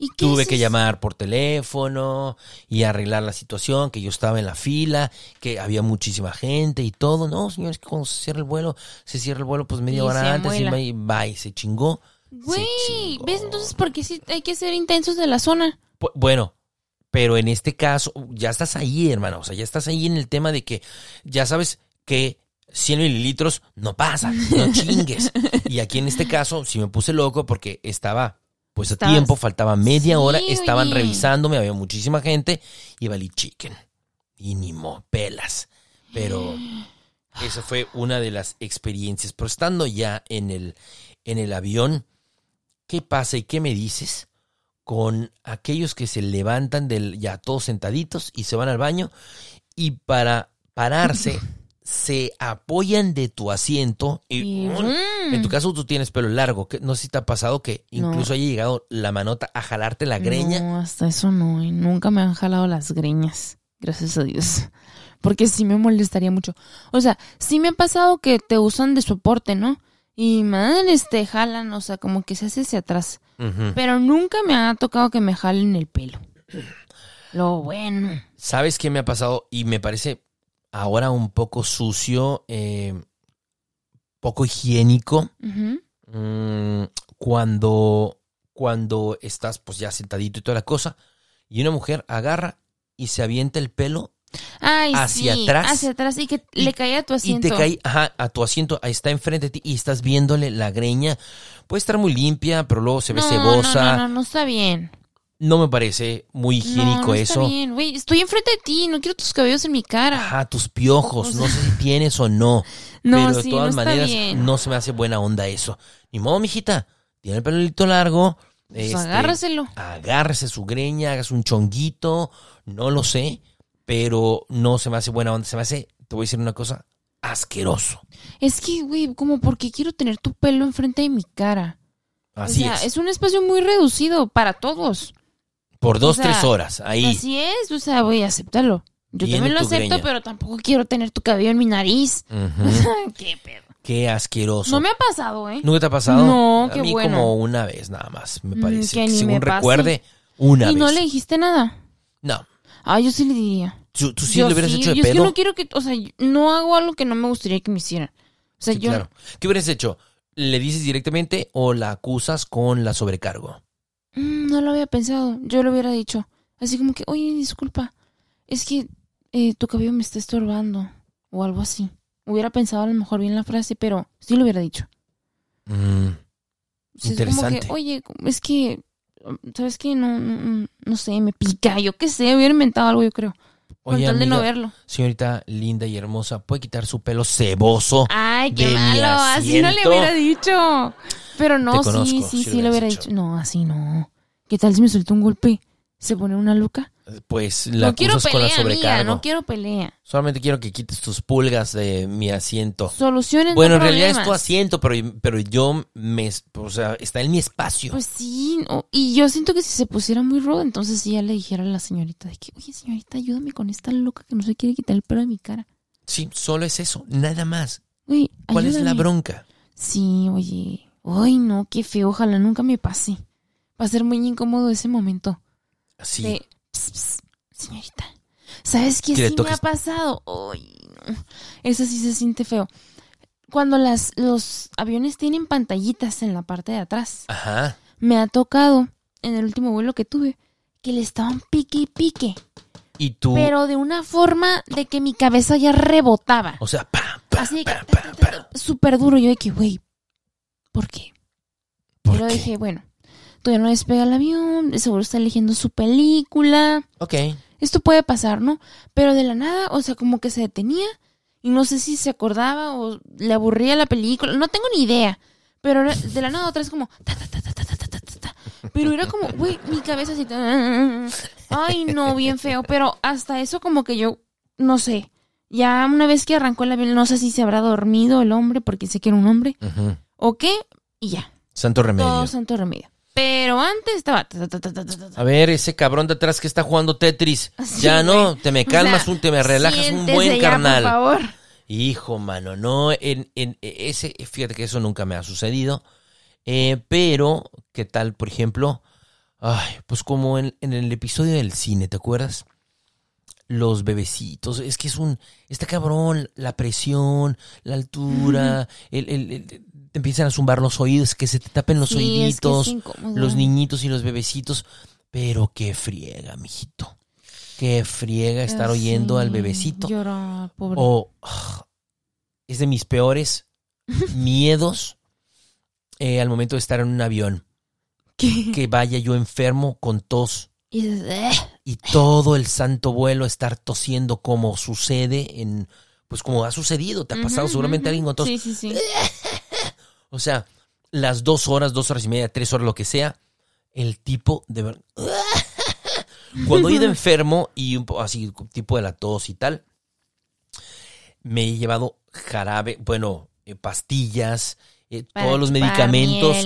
¿Y Tuve que llamar por teléfono y arreglar la situación, que yo estaba en la fila, que había muchísima gente y todo. No, señores, que cuando se cierra el vuelo, se cierra el vuelo pues media Y hora antes y amuela. me- bye, se chingó. Güey, chingó. ¿ves entonces por qué sí hay que ser intensos de la zona? Bueno, pero en este caso ya estás ahí, hermano. O sea, ya estás ahí en el tema de que ya sabes que 100 mililitros no pasa, no chingues. Y aquí en este caso sí me puse loco porque estaba pues a tiempo, faltaba media Sí, hora, estaban oye. revisándome, había muchísima gente y valí chicken. Y ni mo, pelas. Pero esa fue una de las experiencias. Pero estando ya en el, en el avión, ¿qué pasa y qué me dices con aquellos que se levantan del ya todos sentaditos y se van al baño y para pararse se apoyan de tu asiento y, Y, mm. en tu caso tú tienes pelo largo, que no sé si te ha pasado que No. incluso haya llegado la manota a jalarte la greña. No, hasta eso no. y nunca me han jalado las greñas. Gracias a Dios. Porque sí me molestaría mucho. O sea, sí me ha pasado que te usan de soporte, ¿no? Y madres te jalan, o sea, como que se hace hacia atrás. Pero nunca me ha tocado que me jalen el pelo. Lo bueno. ¿Sabes qué me ha pasado? Y me parece ahora un poco sucio, eh, poco higiénico. Ujú. Mm, cuando, cuando estás pues ya sentadito y toda la cosa, y una mujer agarra y se avienta el pelo Ay, hacia sí, atrás. Hacia atrás y que Y- le caía a tu Y asiento. te cae ajá, a tu asiento, ahí está enfrente de ti y estás viéndole la greña. Puede estar muy limpia, pero luego se ve no, cebosa. No, no, no, no está bien. No me parece muy higiénico no, no eso. Está bien, güey. Estoy enfrente de ti, no quiero tus cabellos en mi cara. Ajá, tus piojos. O sea- No sé si tienes o no. No, pero de sí, todas maneras, no se me hace buena onda eso. Ni modo, mijita. Tiene el pelito largo. Pues este. Agárrese su greña, hagas un chonguito. No lo sé. Pero no se me hace buena onda. Se me hace, te voy a decir una cosa, asqueroso. Es que, güey, como porque quiero tener tu pelo enfrente de mi cara. Así o sea, es. un espacio muy reducido para todos. Por dos, o sea, tres horas. Ahí. Así es, o sea, güey, acéptalo. Yo Viene también lo acepto, greña. pero tampoco quiero tener tu cabello en mi nariz. Ujú. qué pedo. Qué asqueroso. No me ha pasado, ¿eh? ¿Nunca te ha pasado? No, A qué mí bueno. como una vez nada más, me Mm, parece. que que ni según me recuerde, una y vez. no le dijiste nada. No. Ah, yo sí le diría. ¿Tú, tú sí yo le hubieras sí, hecho de yo es que pedo? no quiero que, o sea, yo no hago algo que no me gustaría que me hicieran. O sea, Sí, yo claro. ¿Qué hubieras hecho? ¿Le dices directamente o la acusas con la sobrecargo? Mm, no lo había pensado. Yo lo hubiera dicho. Así como que, oye, disculpa, es que eh, tu cabello me está estorbando. O algo así. Hubiera pensado a lo mejor bien la frase, pero sí lo hubiera dicho. Mm, O sea, Es Interesante. como que, oye, es que, ¿sabes qué? No, no, no sé, me pica. Yo qué sé, hubiera inventado algo, yo creo. Con tal de no verlo. señorita linda y hermosa, ¿puede quitar su pelo ceboso? Ay, qué de mi malo. Así no le hubiera dicho. Pero no, conozco, sí, sí sí, lo hubiera dicho. dicho. No, así no. ¿Qué tal si me suelta un golpe? ¿Se pone una loca? Pues la no quiero acusas con la pelea, sobrecargo. No quiero pelea. Solamente quiero que quites tus pulgas de mi asiento. Soluciones, Bueno, no en realidad es tu asiento, pero, pero yo me... O sea, está en mi espacio. Pues sí, no, y yo siento que si se pusiera muy rudo, entonces sí ya le dijera a la señorita de que, oye señorita, ayúdame con esta loca que no se quiere quitar el pelo de mi cara. Sí, solo es eso, nada más. Uy, ¿Cuál es la bronca? Sí, oye. Ay, no, qué feo, ojalá nunca me pase. Va a ser muy incómodo ese momento. Sí. De, "Ps, ps, señorita, ¿sabes qué sí me ha pasado? Ay, no. Eso sí se siente feo. Cuando las, los aviones tienen pantallitas en la parte de atrás. Ajá. me ha tocado en el último vuelo que tuve que le estaban pique y pique, Y tú... pero de una forma de que mi cabeza ya rebotaba. O sea, pa, pa, Así que pa, pa, pa. súper duro. Yo de que, güey, ¿por qué? ¿Por Pero qué? dije, bueno, todavía no despega el avión, seguro está eligiendo su película. Ok. Esto puede pasar, ¿no? Pero de la nada, o sea, como que se detenía y no sé si se acordaba o le aburría la película, no tengo ni idea. Pero de la nada otra vez como... ta, ta, ta, ta, ta, ta, ta, ta, ta. Pero era como, güey, mi cabeza así... ta- Ay, no, bien feo. Pero hasta eso como que yo, no sé. Ya una vez que arrancó el avión, no sé si se habrá dormido el hombre, porque sé que era un hombre, Ujú. O qué, y ya. Santo remedio. Todo santo remedio. Pero antes estaba... ta, ta, ta, ta, ta, ta, ta. A ver, ese cabrón de atrás que está jugando Tetris. Sí, ya no, te me O calmas, sea, un, te me relajas un buen ya, carnal. Por favor. Hijo, mano, no, en, en ese, fíjate que eso nunca me ha sucedido. Eh, pero, ¿qué tal, por ejemplo? Ay, pues como en, en el episodio del cine, ¿te acuerdas? Los bebecitos, es que es un, está cabrón, la presión, la altura, el, el- el- te empiezan a zumbar los oídos, que se te tapen los Sí, es que es oíditos, los niñitos y los bebecitos, pero qué friega, mijito. Qué friega estar Ah, oyendo al bebecito. Llora, pobre. O es de mis peores miedos eh, al momento de estar en un avión. ¿Qué? Que vaya yo enfermo con tos Y "Eh". todo el santo vuelo estar tosiendo como sucede en, pues como ha sucedido, te ha pasado seguramente ujú. alguien con tos. Sí, sí, sí. O sea, las dos horas, dos horas y media, tres horas, lo que sea, el tipo de Cuando he ido enfermo y un po- así, tipo de la tos y tal, me he llevado jarabe, bueno, eh, pastillas, eh, todos los medicamentos miel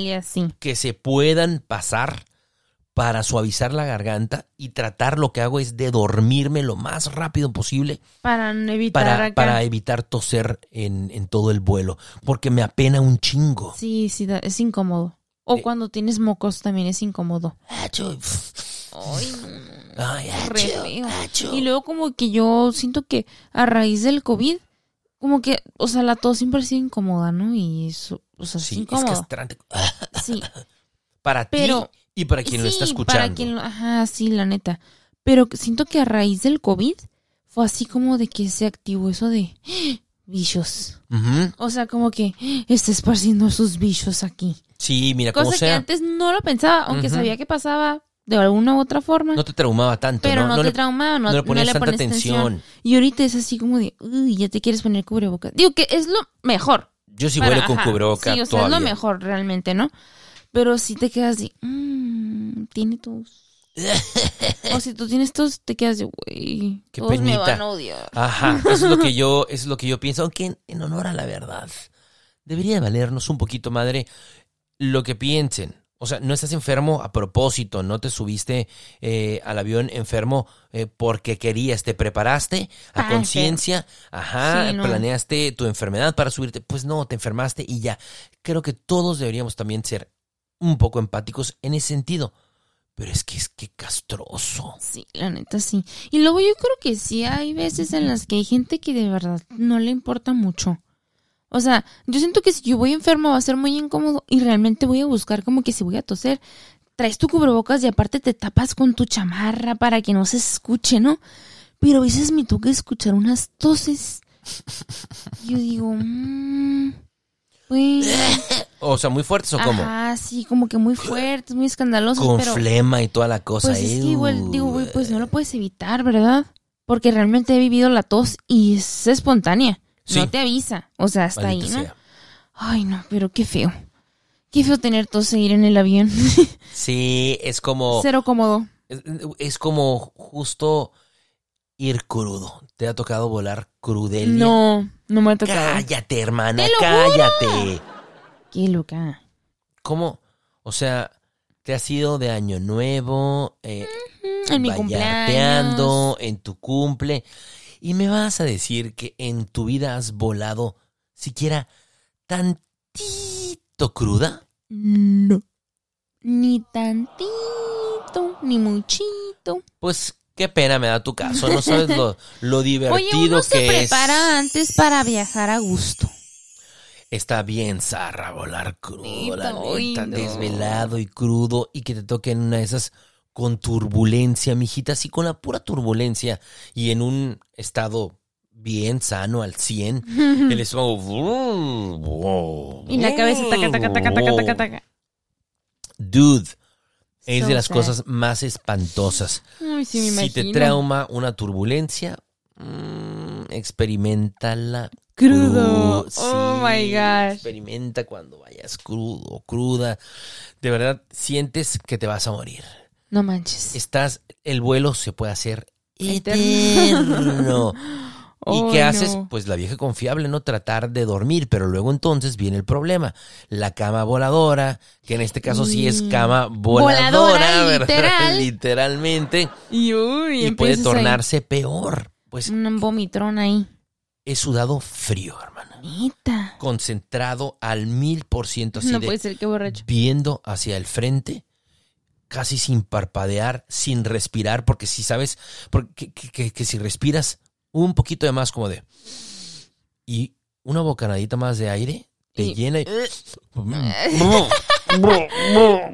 que se puedan pasar para suavizar la garganta y tratar lo que hago es de dormirme lo más rápido posible Para evitar para, evitar toser en, en todo el vuelo, porque me apena un chingo. Sí, sí, es incómodo. O Eh. cuando tienes mocos también es incómodo. Acho, Ay, ay. Y luego como que yo siento que a raíz del COVID, como que, o sea, la tos siempre ha sido incómoda, ¿no? Y eso, o sea, es Sí, es incómodo. castrante. Sí, Para ti y para quien lo está Sí, escuchando. Para quien lo- ajá, sí, la neta. Pero siento que a raíz del COVID fue así como de que se activó eso de ¡Ah! bichos. Ujú. O sea, como que ¡Ah! está esparciendo sus bichos aquí. Sí, mira, como Cosa que sea, antes no lo pensaba, aunque Ujú. sabía que pasaba de alguna u otra forma. no te traumaba tanto, pero no, ¿no? te le- traumaba, no, no le no ponías le tanta atención. Y ahorita es así como de, uy, ya te quieres poner cubrebocas. Digo que es lo mejor. Yo sí para- vuelo con ajá, cubreboca Sí, o sea, todavía. es lo mejor realmente, ¿no? Pero si te quedas de, mmm, tiene tos. o si tú tienes tos, te quedas de, güey, todos me van a odiar. Ajá, eso es lo que yo, eso es lo que yo pienso, aunque en, en honor a la verdad, debería valernos un poquito, madre, lo que piensen. O sea, no estás enfermo a propósito, no te subiste eh, al avión enfermo eh, porque querías, te preparaste a conciencia, ajá, Sí, no. planeaste tu enfermedad para subirte, pues no, te enfermaste y ya. Creo que todos deberíamos también ser un poco empáticos en ese sentido. Pero es que es que castroso. Sí, la neta sí. Y luego yo creo que sí hay veces en las que hay gente que de verdad no le importa mucho. O sea, yo siento que si yo voy enfermo va a ser muy incómodo y realmente voy a buscar como que si voy a toser, traes tu cubrebocas y aparte te tapas con tu chamarra para que no se escuche, ¿no? Pero a veces me toca escuchar unas toses. Yo digo, mmm, pues... O sea, muy fuertes o cómo? Ajá, sí, como que muy fuertes, muy escandalosos, Con pero... flema y toda la cosa. Pues es que igual, digo, güey, pues no lo puedes evitar, ¿verdad? Porque realmente he vivido la tos y es espontánea. Sí. No te avisa. O sea, hasta ahí, ¿no? sea. Ay, no, pero qué feo. Qué feo tener tos e ir en el avión. Sí, es como. Cero cómodo. Es, es como justo ir crudo. ¿Te ha tocado volar crudelia? No, no me ha tocado. Cállate, hermana, ¡Te lo cállate. Qué loca. ¿Cómo? O sea, te has ido de año nuevo, eh, En mi vallarteando, cumpleaños. en tu cumple, y me vas a decir que en tu vida has volado siquiera tantito cruda. No. Ni tantito, ni muchito. Pues qué pena me da tu caso, no sabes lo, lo Oye, divertido uno se que es. prepara antes para viajar a gusto. Está bien, Zarra, volar crudo, la Neta, no. desvelado y crudo, y que te toque en una de esas con turbulencia, mijita, así con la pura turbulencia y en un estado bien sano al 100, el estómago. Y la cabeza taca, taca, taca, taca, taca, taca. Dude, es So de las sad. cosas más espantosas. Ay, sí, me si te trauma una turbulencia, mm, experimentala Crudo. cru- Oh, my gosh. Experimenta cuando vayas crudo o cruda. De verdad, sientes que te vas a morir. No manches. Estás, el vuelo se puede hacer Eterno. eterno. ¿Y qué haces? no. Pues la vieja confiable, no tratar de dormir, pero luego entonces viene el problema. La cama voladora, que en este caso sí es Mm. cama voladora, Voladora, ¿verdad? literal. Literalmente. Y, uy, Y puede ahí. tornarse peor. Pues Un vomitrón ahí. he sudado frío, hermana. Neta. Concentrado al mil por ciento No de puede ser que borracho. viendo hacia el frente, casi sin parpadear, sin respirar, porque si sabes, porque, que, que- que si respiras un poquito de más como de... Y una bocanadita más de aire te Y- llena y...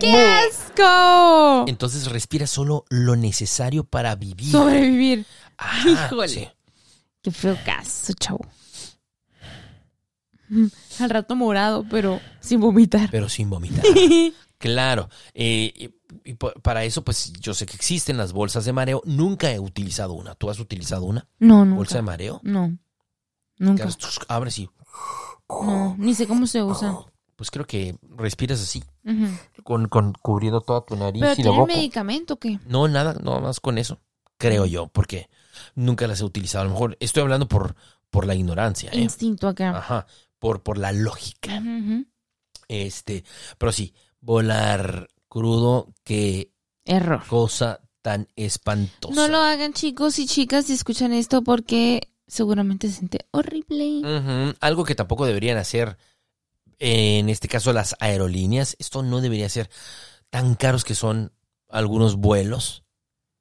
¡Qué asco! Entonces respira solo lo necesario para vivir. Sobrevivir. Ajá, Híjole. sí. Qué feo caso, chavo. Al rato morado, pero sin vomitar. Pero sin vomitar. Claro. eh, y- para eso, pues yo sé que existen las bolsas de mareo. Nunca he utilizado una. ¿Tú has utilizado una No, nunca. bolsa de mareo? No. Nunca. abres, tus- abres y... No, ni sé cómo se usa. Pues creo que respiras así, Ujú. con, con cubriendo toda tu nariz ¿Pero y la tiene boca. medicamento o qué? No, nada, no más con eso. Creo yo, porque nunca las he utilizado. A lo mejor estoy hablando por, por la ignorancia, ¿eh? Instinto acá. Ajá, por, por la lógica. Ujú. Este, pero sí, volar crudo, qué Error. cosa tan espantosa. No lo hagan chicos y chicas si escuchan esto porque seguramente se siente horrible. Algo que tampoco deberían hacer, en este caso las aerolíneas, esto no debería ser tan caros que son algunos vuelos,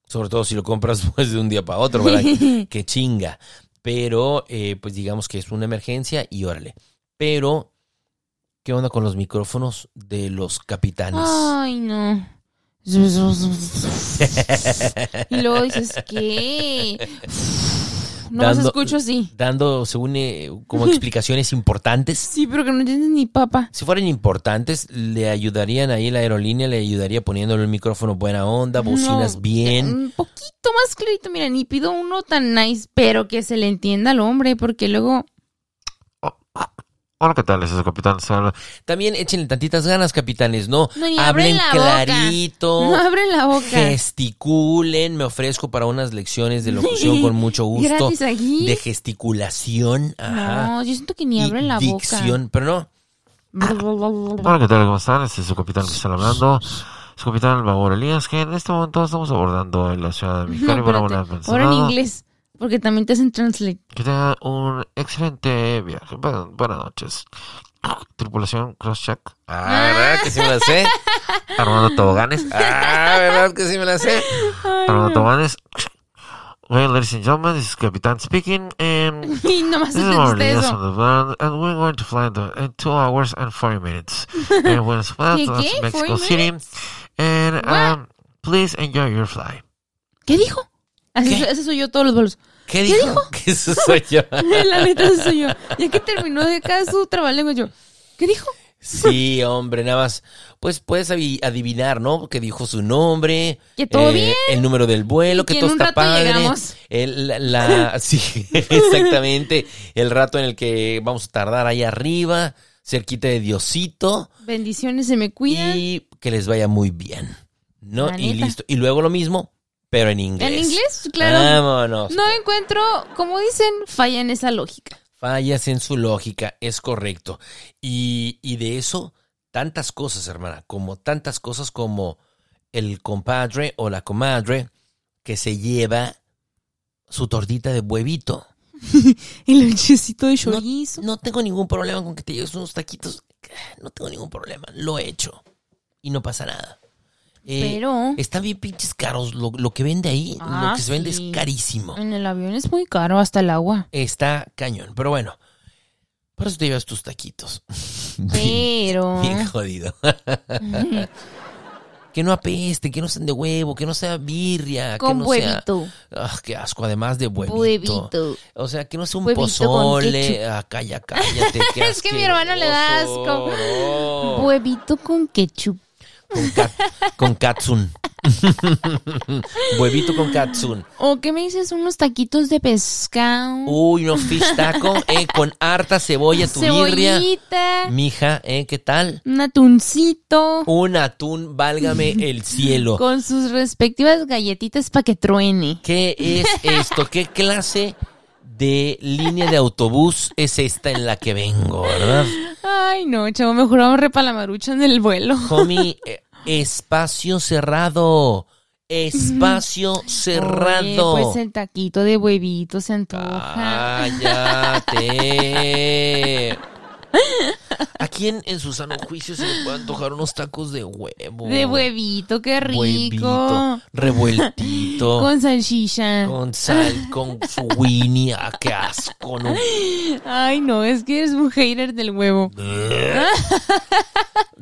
sobre todo si lo compras pues, de un día para otro, ¿verdad? que chinga. Pero, eh, pues digamos que es una emergencia y órale. Pero, ¿qué onda con los micrófonos de los capitanes? Ay, no. y luego dices, ¿qué? no los escucho así. Dando, según, eh, como explicaciones importantes. Sí, pero que no entienden ni papa. Si fueran importantes, le ayudarían ahí la aerolínea, le ayudaría poniéndole el micrófono buena onda, bocinas No, bien. Un poquito más clarito, mira, ni pido uno tan nice, pero que se le entienda al hombre, porque luego... Hola, ¿qué tal? Ese es el capitán. También échenle tantitas ganas, capitanes, ¿no? No, ni Hablen abren la boca. clarito. No abren la boca. Gesticulen, me ofrezco para unas lecciones de locución con mucho gusto. Gratis aquí. De gesticulación, ajá. No, yo siento que ni Y abren la dicción, pero no. Hola, ¿qué tal? ¿Cómo están? Este es su capitán que está hablando. Su capitán Babor Elías, que en este momento estamos abordando en la ciudad de boca. Mexicali. No, Ahora en inglés, porque también te hacen translate. Que tenga un excelente viaje. Bu- buenas noches. Tripulación Crosscheck. Ah, ¿verdad que sí me la sé? Armando Toboganes. Ah, ¿verdad que sí me la sé? Armando Toboganes. Well, ladies and gentlemen, this is Capitán speaking. And Y nomás This is Maurice eso. on the ground, and we're going to fly in, in two hours and 40 minutes. and we're ¿Qué, to? Mexico 40 City. And um, please enjoy your fly. ¿Qué dijo? Así, ¿Qué? Ese soy yo todos los vuelos. ¿Qué dijo? Que eso soy yo. La neta, ese soy yo. Ya que terminó de acá su trabalenguas, yo. ¿Qué dijo? Sí, hombre, nada más. Pues puedes adivinar, ¿no? Que dijo su nombre. eh, Que todo bien. El número del vuelo, que Que en todo un está rato padre. llegamos. El, la, la- sí, exactamente. El rato en el que vamos a tardar ahí arriba, cerquita de Diosito. Bendiciones, se me cuidan. Y que les vaya muy bien. ¿No? La Y neta. listo. Y luego lo mismo, pero en inglés. ¿En inglés? Claro. Vámonos. No encuentro, como dicen, falla en esa lógica. Fallas en su lógica, es correcto. Y, y de eso, tantas cosas, hermana, como tantas cosas como el compadre o la comadre que se lleva su tortita de huevito. El lonchecito de No, chorizo. no tengo ningún problema con que te lleves unos taquitos. No tengo ningún problema. Lo he hecho. Y no pasa nada. Eh, Pero Están bien pinches caros. Lo, lo que vende ahí, Ah, lo que se vende sí. es carísimo. en el avión es muy caro, hasta el agua. Está cañón. Pero bueno, por eso te llevas tus taquitos. Pero. Bien jodido. que no apeste, que no sean de huevo, que no sea birria. Con que no sea- huevito. Ah, qué asco, además de huevito. Huevito. O sea, que no sea un Huevito pozole. Ah, calla, cállate. Es que mi hermano le da asco. Huevito con ketchup. Con, cat, con katsun. Huevito con katsun. ¿O qué me dices? Unos taquitos de pescado. Uy, unos fish taco, eh, con harta cebolla, tu birria. Mija, eh, ¿qué tal? Un atuncito. Un atún, válgame el cielo. Con sus respectivas galletitas para que truene. ¿Qué es esto? ¿Qué clase de línea de autobús es esta en la que vengo, verdad? Ay, no, chavo, mejor vamos repalamarucha en el vuelo. Homie, eh, espacio cerrado. Espacio cerrado. Oye, pues el taquito de huevito se antoja. Cállate. ¿A quién en su sano juicio se le puede antojar unos tacos de huevo? De huevito, qué rico. Huevito, revueltito. Con salchicha. Con sal, con su Winnie, ah, qué asco, ¿no? Ay, no, es que eres un hater del huevo.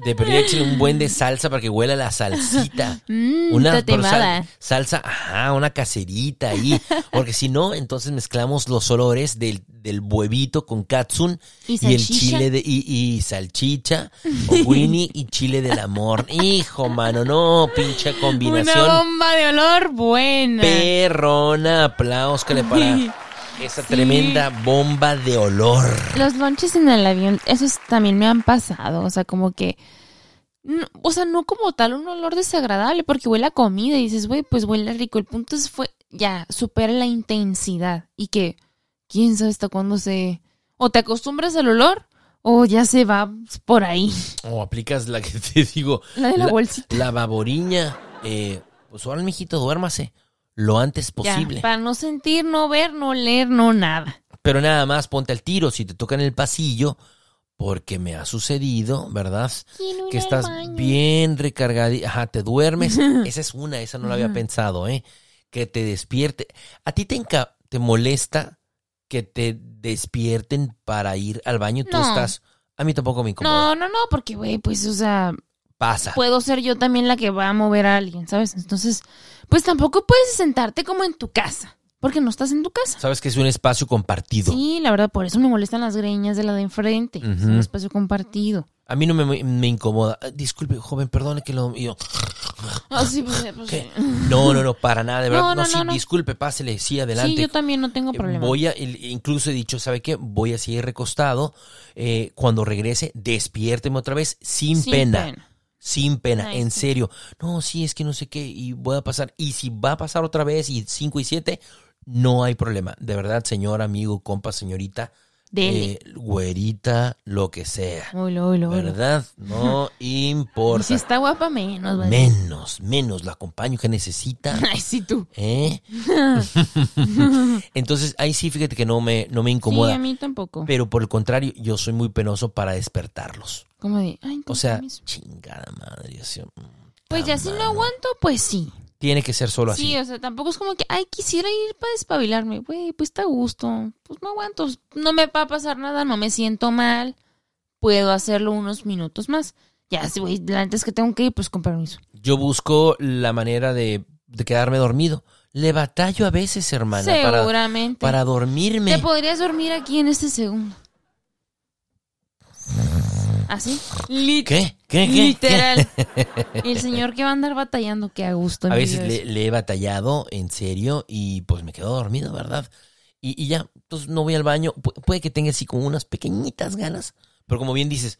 Debería echarle un buen de salsa para que huela la salsita. Mmm, Una sal- salsa, ajá, una caserita ahí. Porque si no, entonces mezclamos los olores del, del huevito con katsun Y y, el chile de, y, y salchicha, o Winnie y chile del amor. Hijo, mano, no, pinche Una combinación. bomba de olor buena. Perrona, aplausos para esa tremenda bomba de olor. Los lonches en el avión, esos también me han pasado. O sea, como que. no- o sea, no como tal un olor desagradable, porque huele a comida y dices, güey, pues huele rico. El punto es fue, ya, supera la intensidad. Y que, quién sabe hasta cuándo se. O te acostumbras al olor, o ya se va por ahí. O aplicas la que te digo. La de la bolsita. La baboriña. Eh, pues ahora, mijito, duérmase lo antes Ya, posible. para no sentir, no ver, no leer, no nada. Pero nada más ponte al tiro si te toca en el pasillo, porque me ha sucedido, ¿verdad? Que estás bien recargadita. Ajá, te duermes. Esa es una, esa no la había pensado, ¿eh? Que te despierte. ¿A ti te, te molesta que te despierten para ir al baño? Tú No. estás. A mí tampoco me incomoda. No, no, no, porque, güey, pues, o sea, Pasa. puedo ser yo también la que va a mover a alguien, ¿sabes? Entonces, pues tampoco puedes sentarte como en tu casa. Porque no estás en tu casa. Sabes que es un espacio compartido. Sí, la verdad, por eso me molestan las greñas de la de enfrente. Es un espacio compartido. A mí no me, me incomoda. Ah, Disculpe, joven, perdone que lo... yo, Ah, sí, pues, pues, ¿qué? sí. No, no, no, para nada, de verdad. No, No, no, sí, no, disculpe, pásele, sí, adelante. Sí, yo también no tengo Eh, problema. Voy a, incluso he dicho, ¿sabe qué? Voy a seguir recostado. Eh, cuando regrese, despiérteme otra vez sin, Sin pena. pena. Sin pena, Ay, en serio. No, sí, es que no sé qué, y voy a pasar. Y si va a pasar otra vez, y 5 y 7, no hay problema. De verdad, señor, amigo, compa, señorita. Eh, güerita, lo que sea. Oilo, oilo. ¿Verdad? No importa. si está guapa, menos. Menos, menos, la acompaño que necesita. Ay, sí, tú. ¿Eh? Entonces, ahí sí, fíjate que no me, no me Sí, incomoda. a mí tampoco. Pero por el contrario, yo soy muy penoso para despertarlos. Como de, ay, O sea, chingada madre. Mío. Pues ya si no aguanto, pues sí. Tiene que ser solo así. Sí, o sea, tampoco es como que, ay, quisiera ir para despabilarme. Güey, pues está a gusto. Pues no aguanto. No me va a pasar nada, no me siento mal. Puedo hacerlo unos minutos más. Ya, si güey, antes que tengo que ir, pues con permiso. Yo busco la manera de, de quedarme dormido. Le batallo a veces, hermana, para, Seguramente. para dormirme. Te podrías dormir aquí en este segundo. ¿Así? Lit- ¿Qué? ¿Qué? ¿Qué? Literal. Y el señor que va a andar batallando, que a gusto. A veces le, le he batallado, en serio, y pues me quedo dormido, ¿verdad? Y, y ya, entonces no voy al baño. Pu- puede que tenga así como unas pequeñitas ganas, pero como bien dices,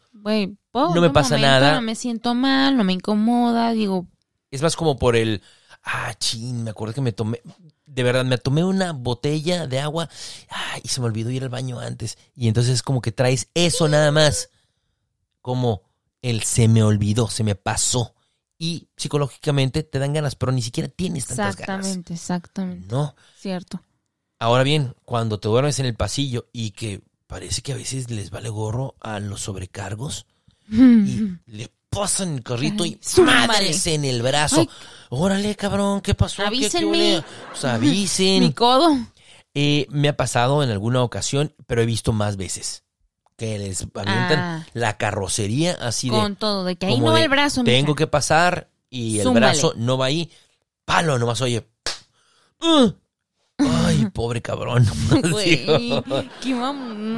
No me pasa momento, nada. No me siento mal, no me incomoda. Digo, es más como por el, ah, chin, me acuerdo que me tomé, de verdad, me tomé una botella de agua, ah, y se me olvidó ir al baño antes. Y entonces es como que traes eso nada más, como el se me olvidó, se me pasó. Y psicológicamente te dan ganas, pero ni siquiera tienes tantas ganas. exactamente, exactamente. No. Cierto. Ahora bien, cuando te duermes en el pasillo y que parece que a veces les vale gorro a los sobrecargos y le pasan el carrito y Ay, madres en el brazo. Ay. Órale, cabrón, ¿qué pasó? ¿Qué- qué Avísenme. huele? O sea, avisen. Mi codo. Eh, me ha pasado en alguna ocasión, pero he visto más veces que les avientan Ah. la carrocería así de... Con todo, de que ahí no va el brazo. Tengo mija. que pasar y el Zúmbale. brazo no va ahí. Palo, nomás oye. "Uh". Ay, pobre cabrón. Güey,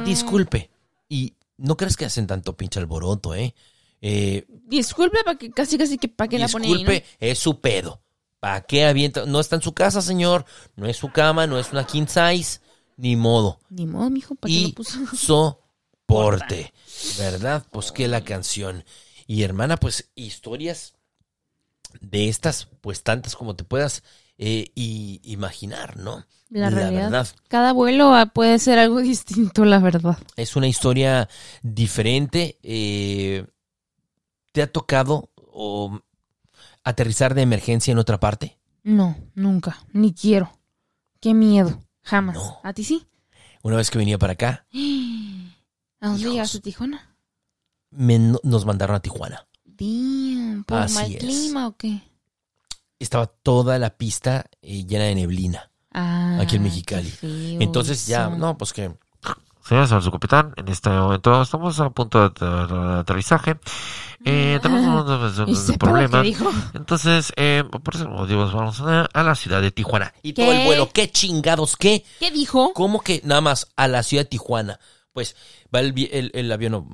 Disculpe. Y no crees que hacen tanto pinche alboroto, ¿eh? eh Disculpe, para que casi, casi que para que la pone ahí, disculpe, es su pedo. ¿Para qué avienta? No está en su casa, señor. No es su cama, no es una king size. Ni modo. ¿no? Ni modo, mijo, ¿para qué lo puso? ¿Verdad? Pues que la canción. Y hermana, pues historias de estas, pues tantas como te puedas eh, y imaginar, ¿no? La, realidad. verdad. Cada vuelo ah, puede ser algo distinto, la verdad. Es una historia diferente. eh, ¿Te ha tocado o, aterrizar de emergencia en otra parte? No, nunca. Ni quiero. Qué miedo. Jamás. No. ¿A ti sí? Una vez que venía para acá, ¿A dónde Hijos. llegaste, Tijuana? me- nos mandaron a Tijuana. Damn, ¿por Así mal es. clima o qué? Estaba toda la pista eh, llena de neblina. Ah, Aquí en Mexicali. Entonces ya, no, pues que Señor su capitán, en este momento estamos a punto de ater- de aterrizaje. Eh, tenemos un, un- problema. Entonces, eh, por esos motivos, vamos a, a la ciudad de Tijuana. Y ¿Qué? todo el vuelo, qué chingados, qué. ¿Qué dijo? ¿Cómo que nada más a la ciudad de Tijuana? Pues va el, el, el avión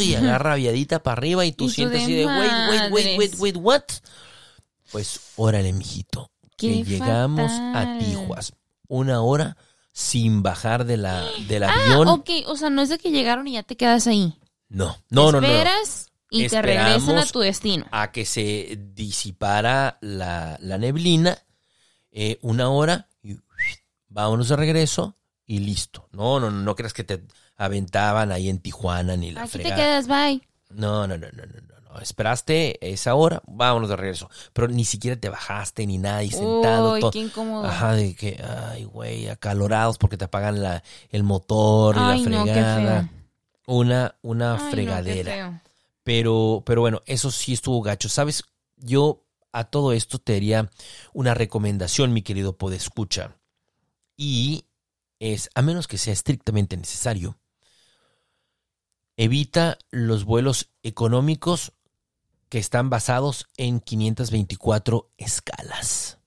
y agarra viadita para arriba y tú sientes así de, wait, wait, wait, wait, wait, what? Pues órale, mijito, que llegamos a fatal. Tijuas. Una hora sin bajar de la, del Ah, avión. ok. O sea, no es de que llegaron y ya te quedas ahí. No, no, no, no. Esperas y te regresan a tu destino. a que se disipara la, la neblina eh, una hora y vámonos de regreso y listo. No, no, no, no creas que te aventaban ahí en Tijuana ni la te fregada. quedas, bye. No, no, no, no, no, no. Esperaste esa hora, vámonos de regreso. Pero ni siquiera te bajaste ni nada y sentado Uy, todo. qué incómodo. Ajá, de que, ay, güey, acalorados porque te apagan la, el motor y Ay, la no, qué fregada. feo. Una, una Ay, no, qué fregadera. feo. Pero, pero bueno, eso sí estuvo gacho. ¿Sabes? Yo a todo esto te haría una recomendación, mi querido podescucha. Y es, a menos que sea estrictamente necesario, evita los vuelos económicos que están basados en 524 escalas.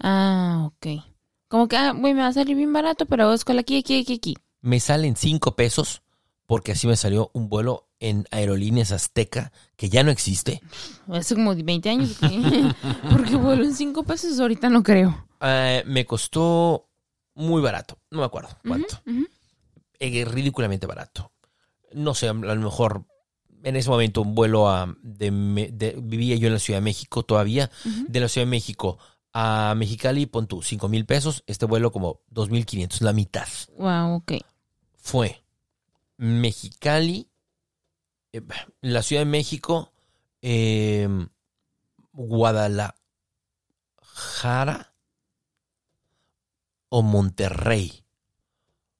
Ah, ok. Como que, ah, güey, me va a salir bien barato, pero escuela aquí, aquí, aquí, aquí. Me salen 5 pesos porque así me salió un vuelo en Aerolíneas Azteca que ya no existe. Hace como 20 años. Porque vuelo en 5 pesos, ahorita no creo. Eh, me costó muy barato, no me acuerdo cuánto. Eh, ridículamente barato. No sé, a lo mejor en ese momento un vuelo a de, vivía yo en la Ciudad de México todavía, de la Ciudad de México a Mexicali, pon tú, 5 mil pesos, este vuelo como 2.500, la mitad. Wow, ok. Fue Mexicali, eh, la Ciudad de México, eh, Guadalajara o Monterrey.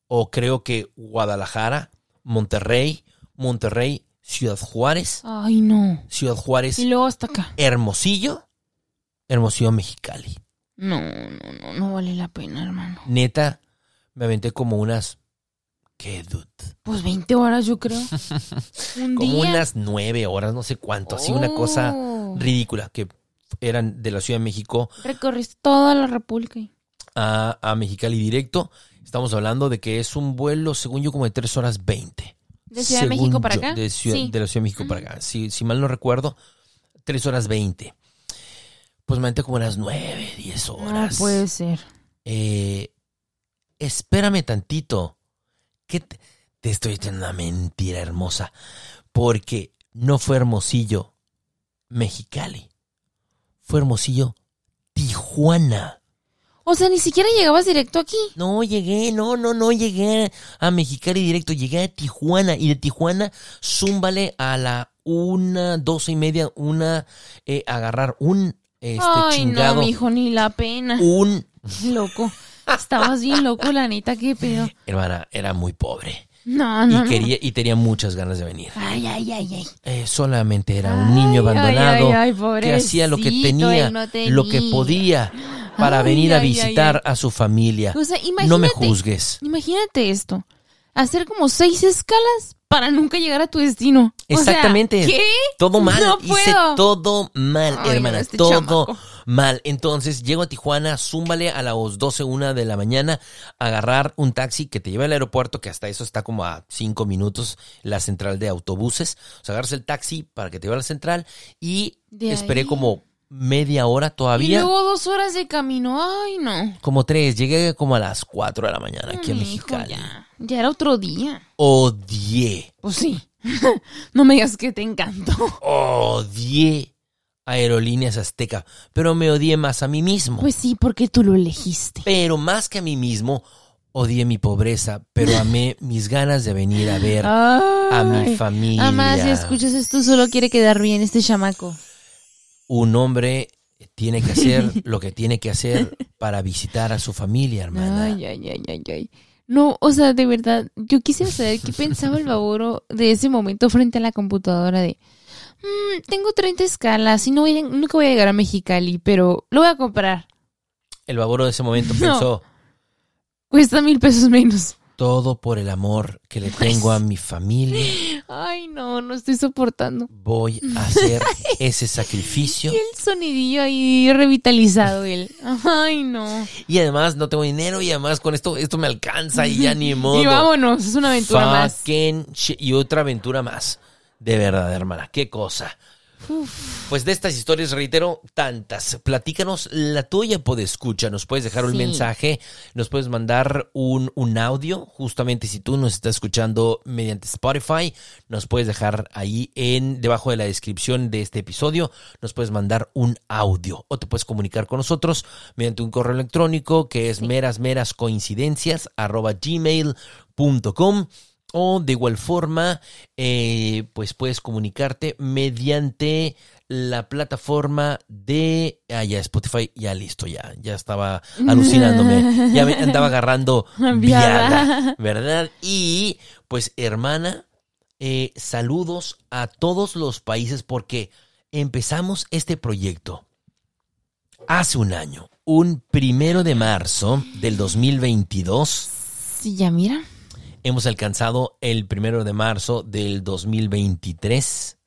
O creo que Guadalajara, Monterrey, Monterrey, Ciudad Juárez, Ay, no. Ciudad Juárez, Y luego hasta acá. Hermosillo, Hermosillo, Mexicali. No, no, no, no vale la pena, hermano. Neta, me aventé como unas... ¿Qué, dude? Pues 20 horas, yo creo. Un Como día. unas nueve horas, no sé cuánto. Así una cosa Oh. ridícula que eran de la Ciudad de México Recorriste toda la República. A, a Mexicali directo. Estamos hablando de que es un vuelo, según yo, como de 3 horas 20. ¿De Ciudad de México para yo, acá? De, Ciudad- Sí. de la Ciudad de México para acá. Si, si mal no recuerdo, 3 horas 20. Pues me como unas 9, 10 No horas. puede ser. Eh, espérame tantito. Que te, te estoy diciendo una mentira hermosa. Porque no fue Hermosillo, Mexicali. Fue Hermosillo, Tijuana. O sea, ni siquiera llegabas directo aquí. No llegué, no, no, no llegué a Mexicali directo, llegué a Tijuana y de Tijuana zúmbale a la una, doce y media, una, eh, agarrar un este Ay, chingado, no, mijo, ni la pena. un Loco. Estabas bien loco, la neta, qué pedo. hermana, era muy pobre No, no, y no. quería y tenía muchas ganas de venir. Ay, ay, ay, ay. Eh, solamente era un niño ay, abandonado ay, ay, que hacía lo que tenía, no lo que tenía. podía para Ay, venir a ay, visitar ay. a su familia. O sea. No me juzgues. Imagínate esto. Hacer como seis escalas para nunca llegar a tu destino. O sea, Exactamente. ¿Qué? Todo mal, No hice puedo. todo mal, hermana, este todo chamaco. mal. Entonces llego a Tijuana, zúmbale a las 12, una de la mañana, agarrar un taxi que te lleva al aeropuerto, que hasta eso está como a cinco minutos, la central de autobuses. O sea, agarras el taxi para que te lleve a la central y De esperé ahí. como media hora Y todavía. luego dos horas de camino. Ay, no. Como tres, llegué como a las cuatro de la mañana aquí a Ay, Mexicali. hijo, ya. Ya era otro día. Odié, Pues sí. no me digas que te encantó. odié Aerolíneas Azteca, pero me odié más a mí mismo. Pues sí, porque tú lo elegiste. Pero más que a mí mismo, odié mi pobreza, pero amé mis ganas de venir a ver a mi familia. Mamá, si escuchas esto, solo quiere quedar bien este chamaco. Un hombre tiene que hacer lo que tiene que hacer para visitar a su familia, hermana. Ay, ay, ay, ay, ay. No, o sea, de verdad, yo quisiera saber qué pensaba el baboro de ese momento frente a la computadora de... "Mm, tengo 30 escalas y no voy nunca voy a llegar a Mexicali, pero lo voy a comprar. El baboro de ese momento No. pensó, Cuesta mil pesos menos. Todo por el amor que le tengo a mi familia, Ay, no, no estoy soportando. voy a hacer ese sacrificio. Y el sonidillo ahí revitalizado, él. Ay, no. Y además no tengo dinero y además con esto esto me alcanza y ya ni modo. Y vámonos, es una aventura más. Fucking shit. Y otra aventura más. De verdad, hermana. Qué cosa. Pues de estas historias, reitero, tantas. Platícanos la tuya, escucha. Nos puedes dejar un Sí. mensaje, nos puedes mandar un, un audio. Justamente si tú nos estás escuchando mediante Spotify, nos puedes dejar ahí en debajo de la descripción de este episodio, nos puedes mandar un audio o te puedes comunicar con nosotros mediante un correo electrónico que es meras meras coincidencias arroba gmail.com o de igual forma, eh, pues puedes comunicarte mediante la plataforma de... Ah, ya Spotify, ya listo, ya, ya estaba alucinándome, ya me andaba agarrando Viada. ¿verdad? Y pues hermana, eh, saludos a todos los países porque empezamos este proyecto hace un año, un primero de marzo del 2022 Sí, ya mira. Hemos alcanzado el primero de marzo del 2023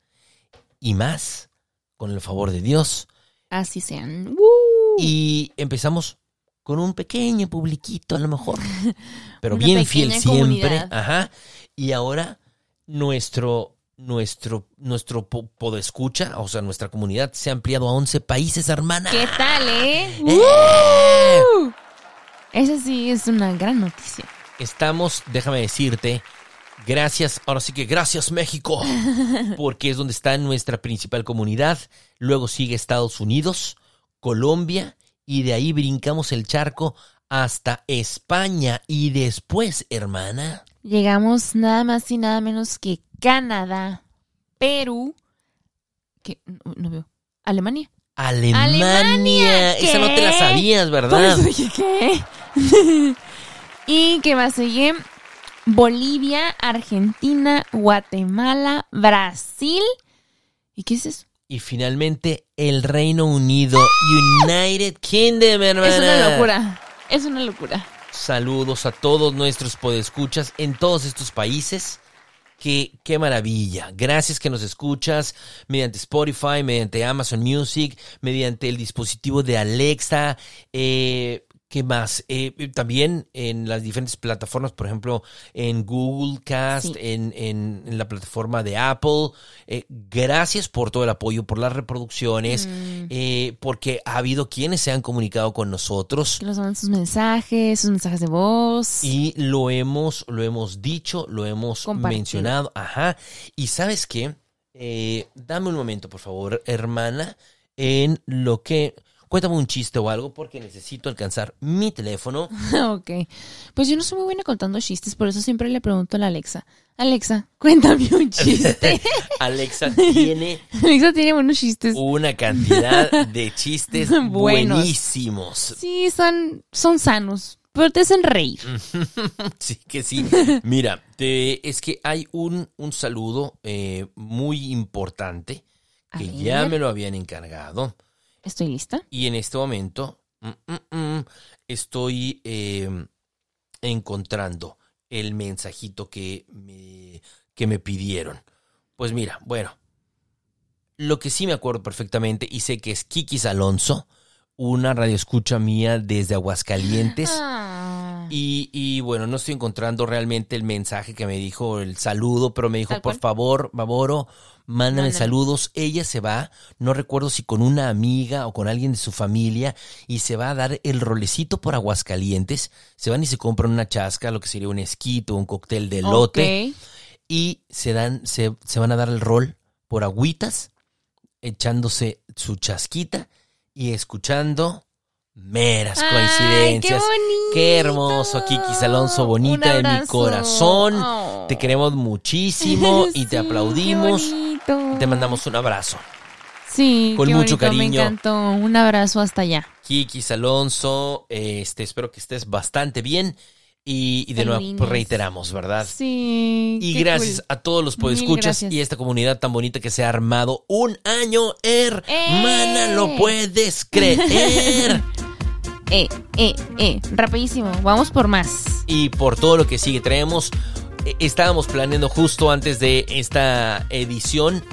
y más, con el favor de Dios. Así sean. Y empezamos con un pequeño publiquito a lo mejor, pero Una bien fiel siempre. Ajá. Y ahora nuestro nuestro nuestro po- podescucha, o sea, nuestra comunidad se ha ampliado a 11 países, hermana. ¿Qué tal, eh? ¡Eh! Esa sí es una gran noticia. Estamos, déjame decirte, gracias, ahora sí que gracias México, porque es donde está nuestra principal comunidad. Luego sigue Estados Unidos, Colombia y de ahí brincamos el charco hasta España y después, hermana, Llegamos nada más y nada menos que Canadá, Perú, que no, no veo, Alemania. Alemania. Alemania, Esa no te la sabías, ¿verdad? dije, ¿qué? y que más sigue Bolivia, Argentina, Guatemala, Brasil. ¿Y qué es eso? Y finalmente el Reino Unido, United Kingdom, hermana. Es una locura. Es una locura. Saludos a todos nuestros podescuchas en todos estos países. Qué, qué maravilla. Gracias que nos escuchas mediante Spotify, mediante Amazon Music, mediante el dispositivo de Alexa. Eh, ¿Qué más? Eh, también en las diferentes plataformas, por ejemplo, en Google Cast, Sí. en, en- en la plataforma de Apple. Eh, gracias por todo el apoyo, por las reproducciones, Mm. eh, porque ha habido quienes se han comunicado con nosotros. Que nos mandan sus mensajes, sus mensajes de voz. Y lo hemos, lo hemos dicho, lo hemos mencionado. Ajá. Y sabes qué? Eh, dame un momento, por favor, hermana, en lo que... Cuéntame un chiste o algo porque necesito alcanzar mi teléfono. ok. Pues yo no soy muy buena contando chistes, por eso siempre le pregunto a la Alexa. Alexa, cuéntame un chiste. Alexa tiene Alexa tiene buenos chistes. una cantidad de chistes Buenos. buenísimos. Sí, son, son sanos, pero te hacen reír. Sí, que sí. Mira, te- es que hay un, un saludo eh, muy importante que ya me lo habían encargado. ¿Estoy lista? Y en este momento mm, mm, mm, estoy eh, encontrando el mensajito que me, que me pidieron. Pues mira, bueno, lo que sí me acuerdo perfectamente y sé que es Kikis Alonso, una radioescucha mía desde Aguascalientes. Ah. Y, y, bueno, no estoy encontrando realmente el mensaje que me dijo, el saludo, pero me dijo, por favor, Baboro, mándame saludos. Ella se va, no recuerdo si con una amiga o con alguien de su familia, y se va a dar el rolecito por Aguascalientes. Se van y se compran una chasca, lo que sería un esquito, un cóctel de lote, y se, dan, se, se van a dar el rol por agüitas, echándose su chasquita y escuchando meras Ay, coincidencias. qué hermoso, Kikis Alonso, bonita de mi corazón. Oh. Te queremos muchísimo y te aplaudimos. Bonito. Te mandamos un abrazo. Sí, con qué mucho bonito, Me cariño. encantó. Un abrazo hasta allá. Kikis Alonso, este, espero que estés bastante bien. Y, y de nuevo pues, reiteramos, ¿verdad? Sí. Y gracias cool. a todos los podescuchas y esta comunidad tan bonita que se ha armado un año, hermana, ¡Eh! lo puedes creer. Eh, eh, eh. Rapidísimo. Vamos por más. y por todo lo que sigue traemos. Eh, Estábamos planeando justo antes de esta edición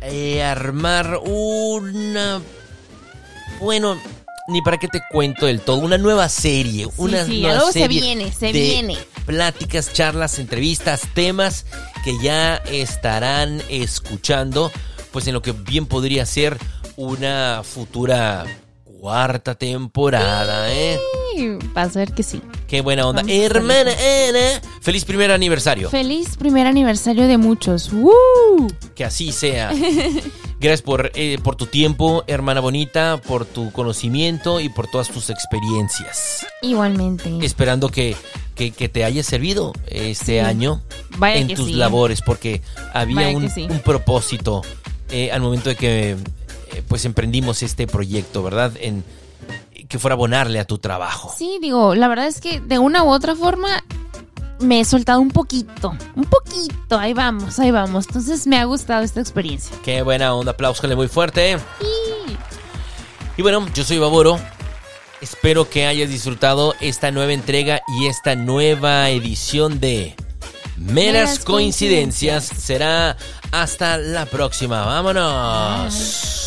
eh, armar una... Bueno, ni para qué te cuento del todo, una nueva serie, una sí, nueva algo se viene, se de viene. Pláticas, charlas, entrevistas, temas que ya estarán escuchando, pues en lo que bien podría ser una futura cuarta temporada, ¿eh? Sí, Vas a ver que sí. Qué buena onda. Vamos Hermana Ana, feliz primer aniversario. Feliz primer aniversario de muchos. ¡Woo! Que así sea. Gracias por, eh, por tu tiempo, hermana bonita, por tu conocimiento y por todas tus experiencias. Igualmente. Esperando que, que, que te haya servido este Sí. año Vaya en que tus sí. labores, porque había un, sí. un propósito eh, al momento de que pues emprendimos este proyecto, ¿verdad? En que fuera abonarle a tu trabajo. Sí, digo, la verdad es que de una u otra forma me he soltado un poquito. Un poquito. Ahí vamos, ahí vamos. Entonces me ha gustado esta experiencia. Qué buena onda, aplausos muy fuerte. Sí. Y bueno, yo soy Baboro. Espero que hayas disfrutado esta nueva entrega y esta nueva edición de Meras Meras Coincidencias. Coincidencias. Será hasta la próxima. Vámonos.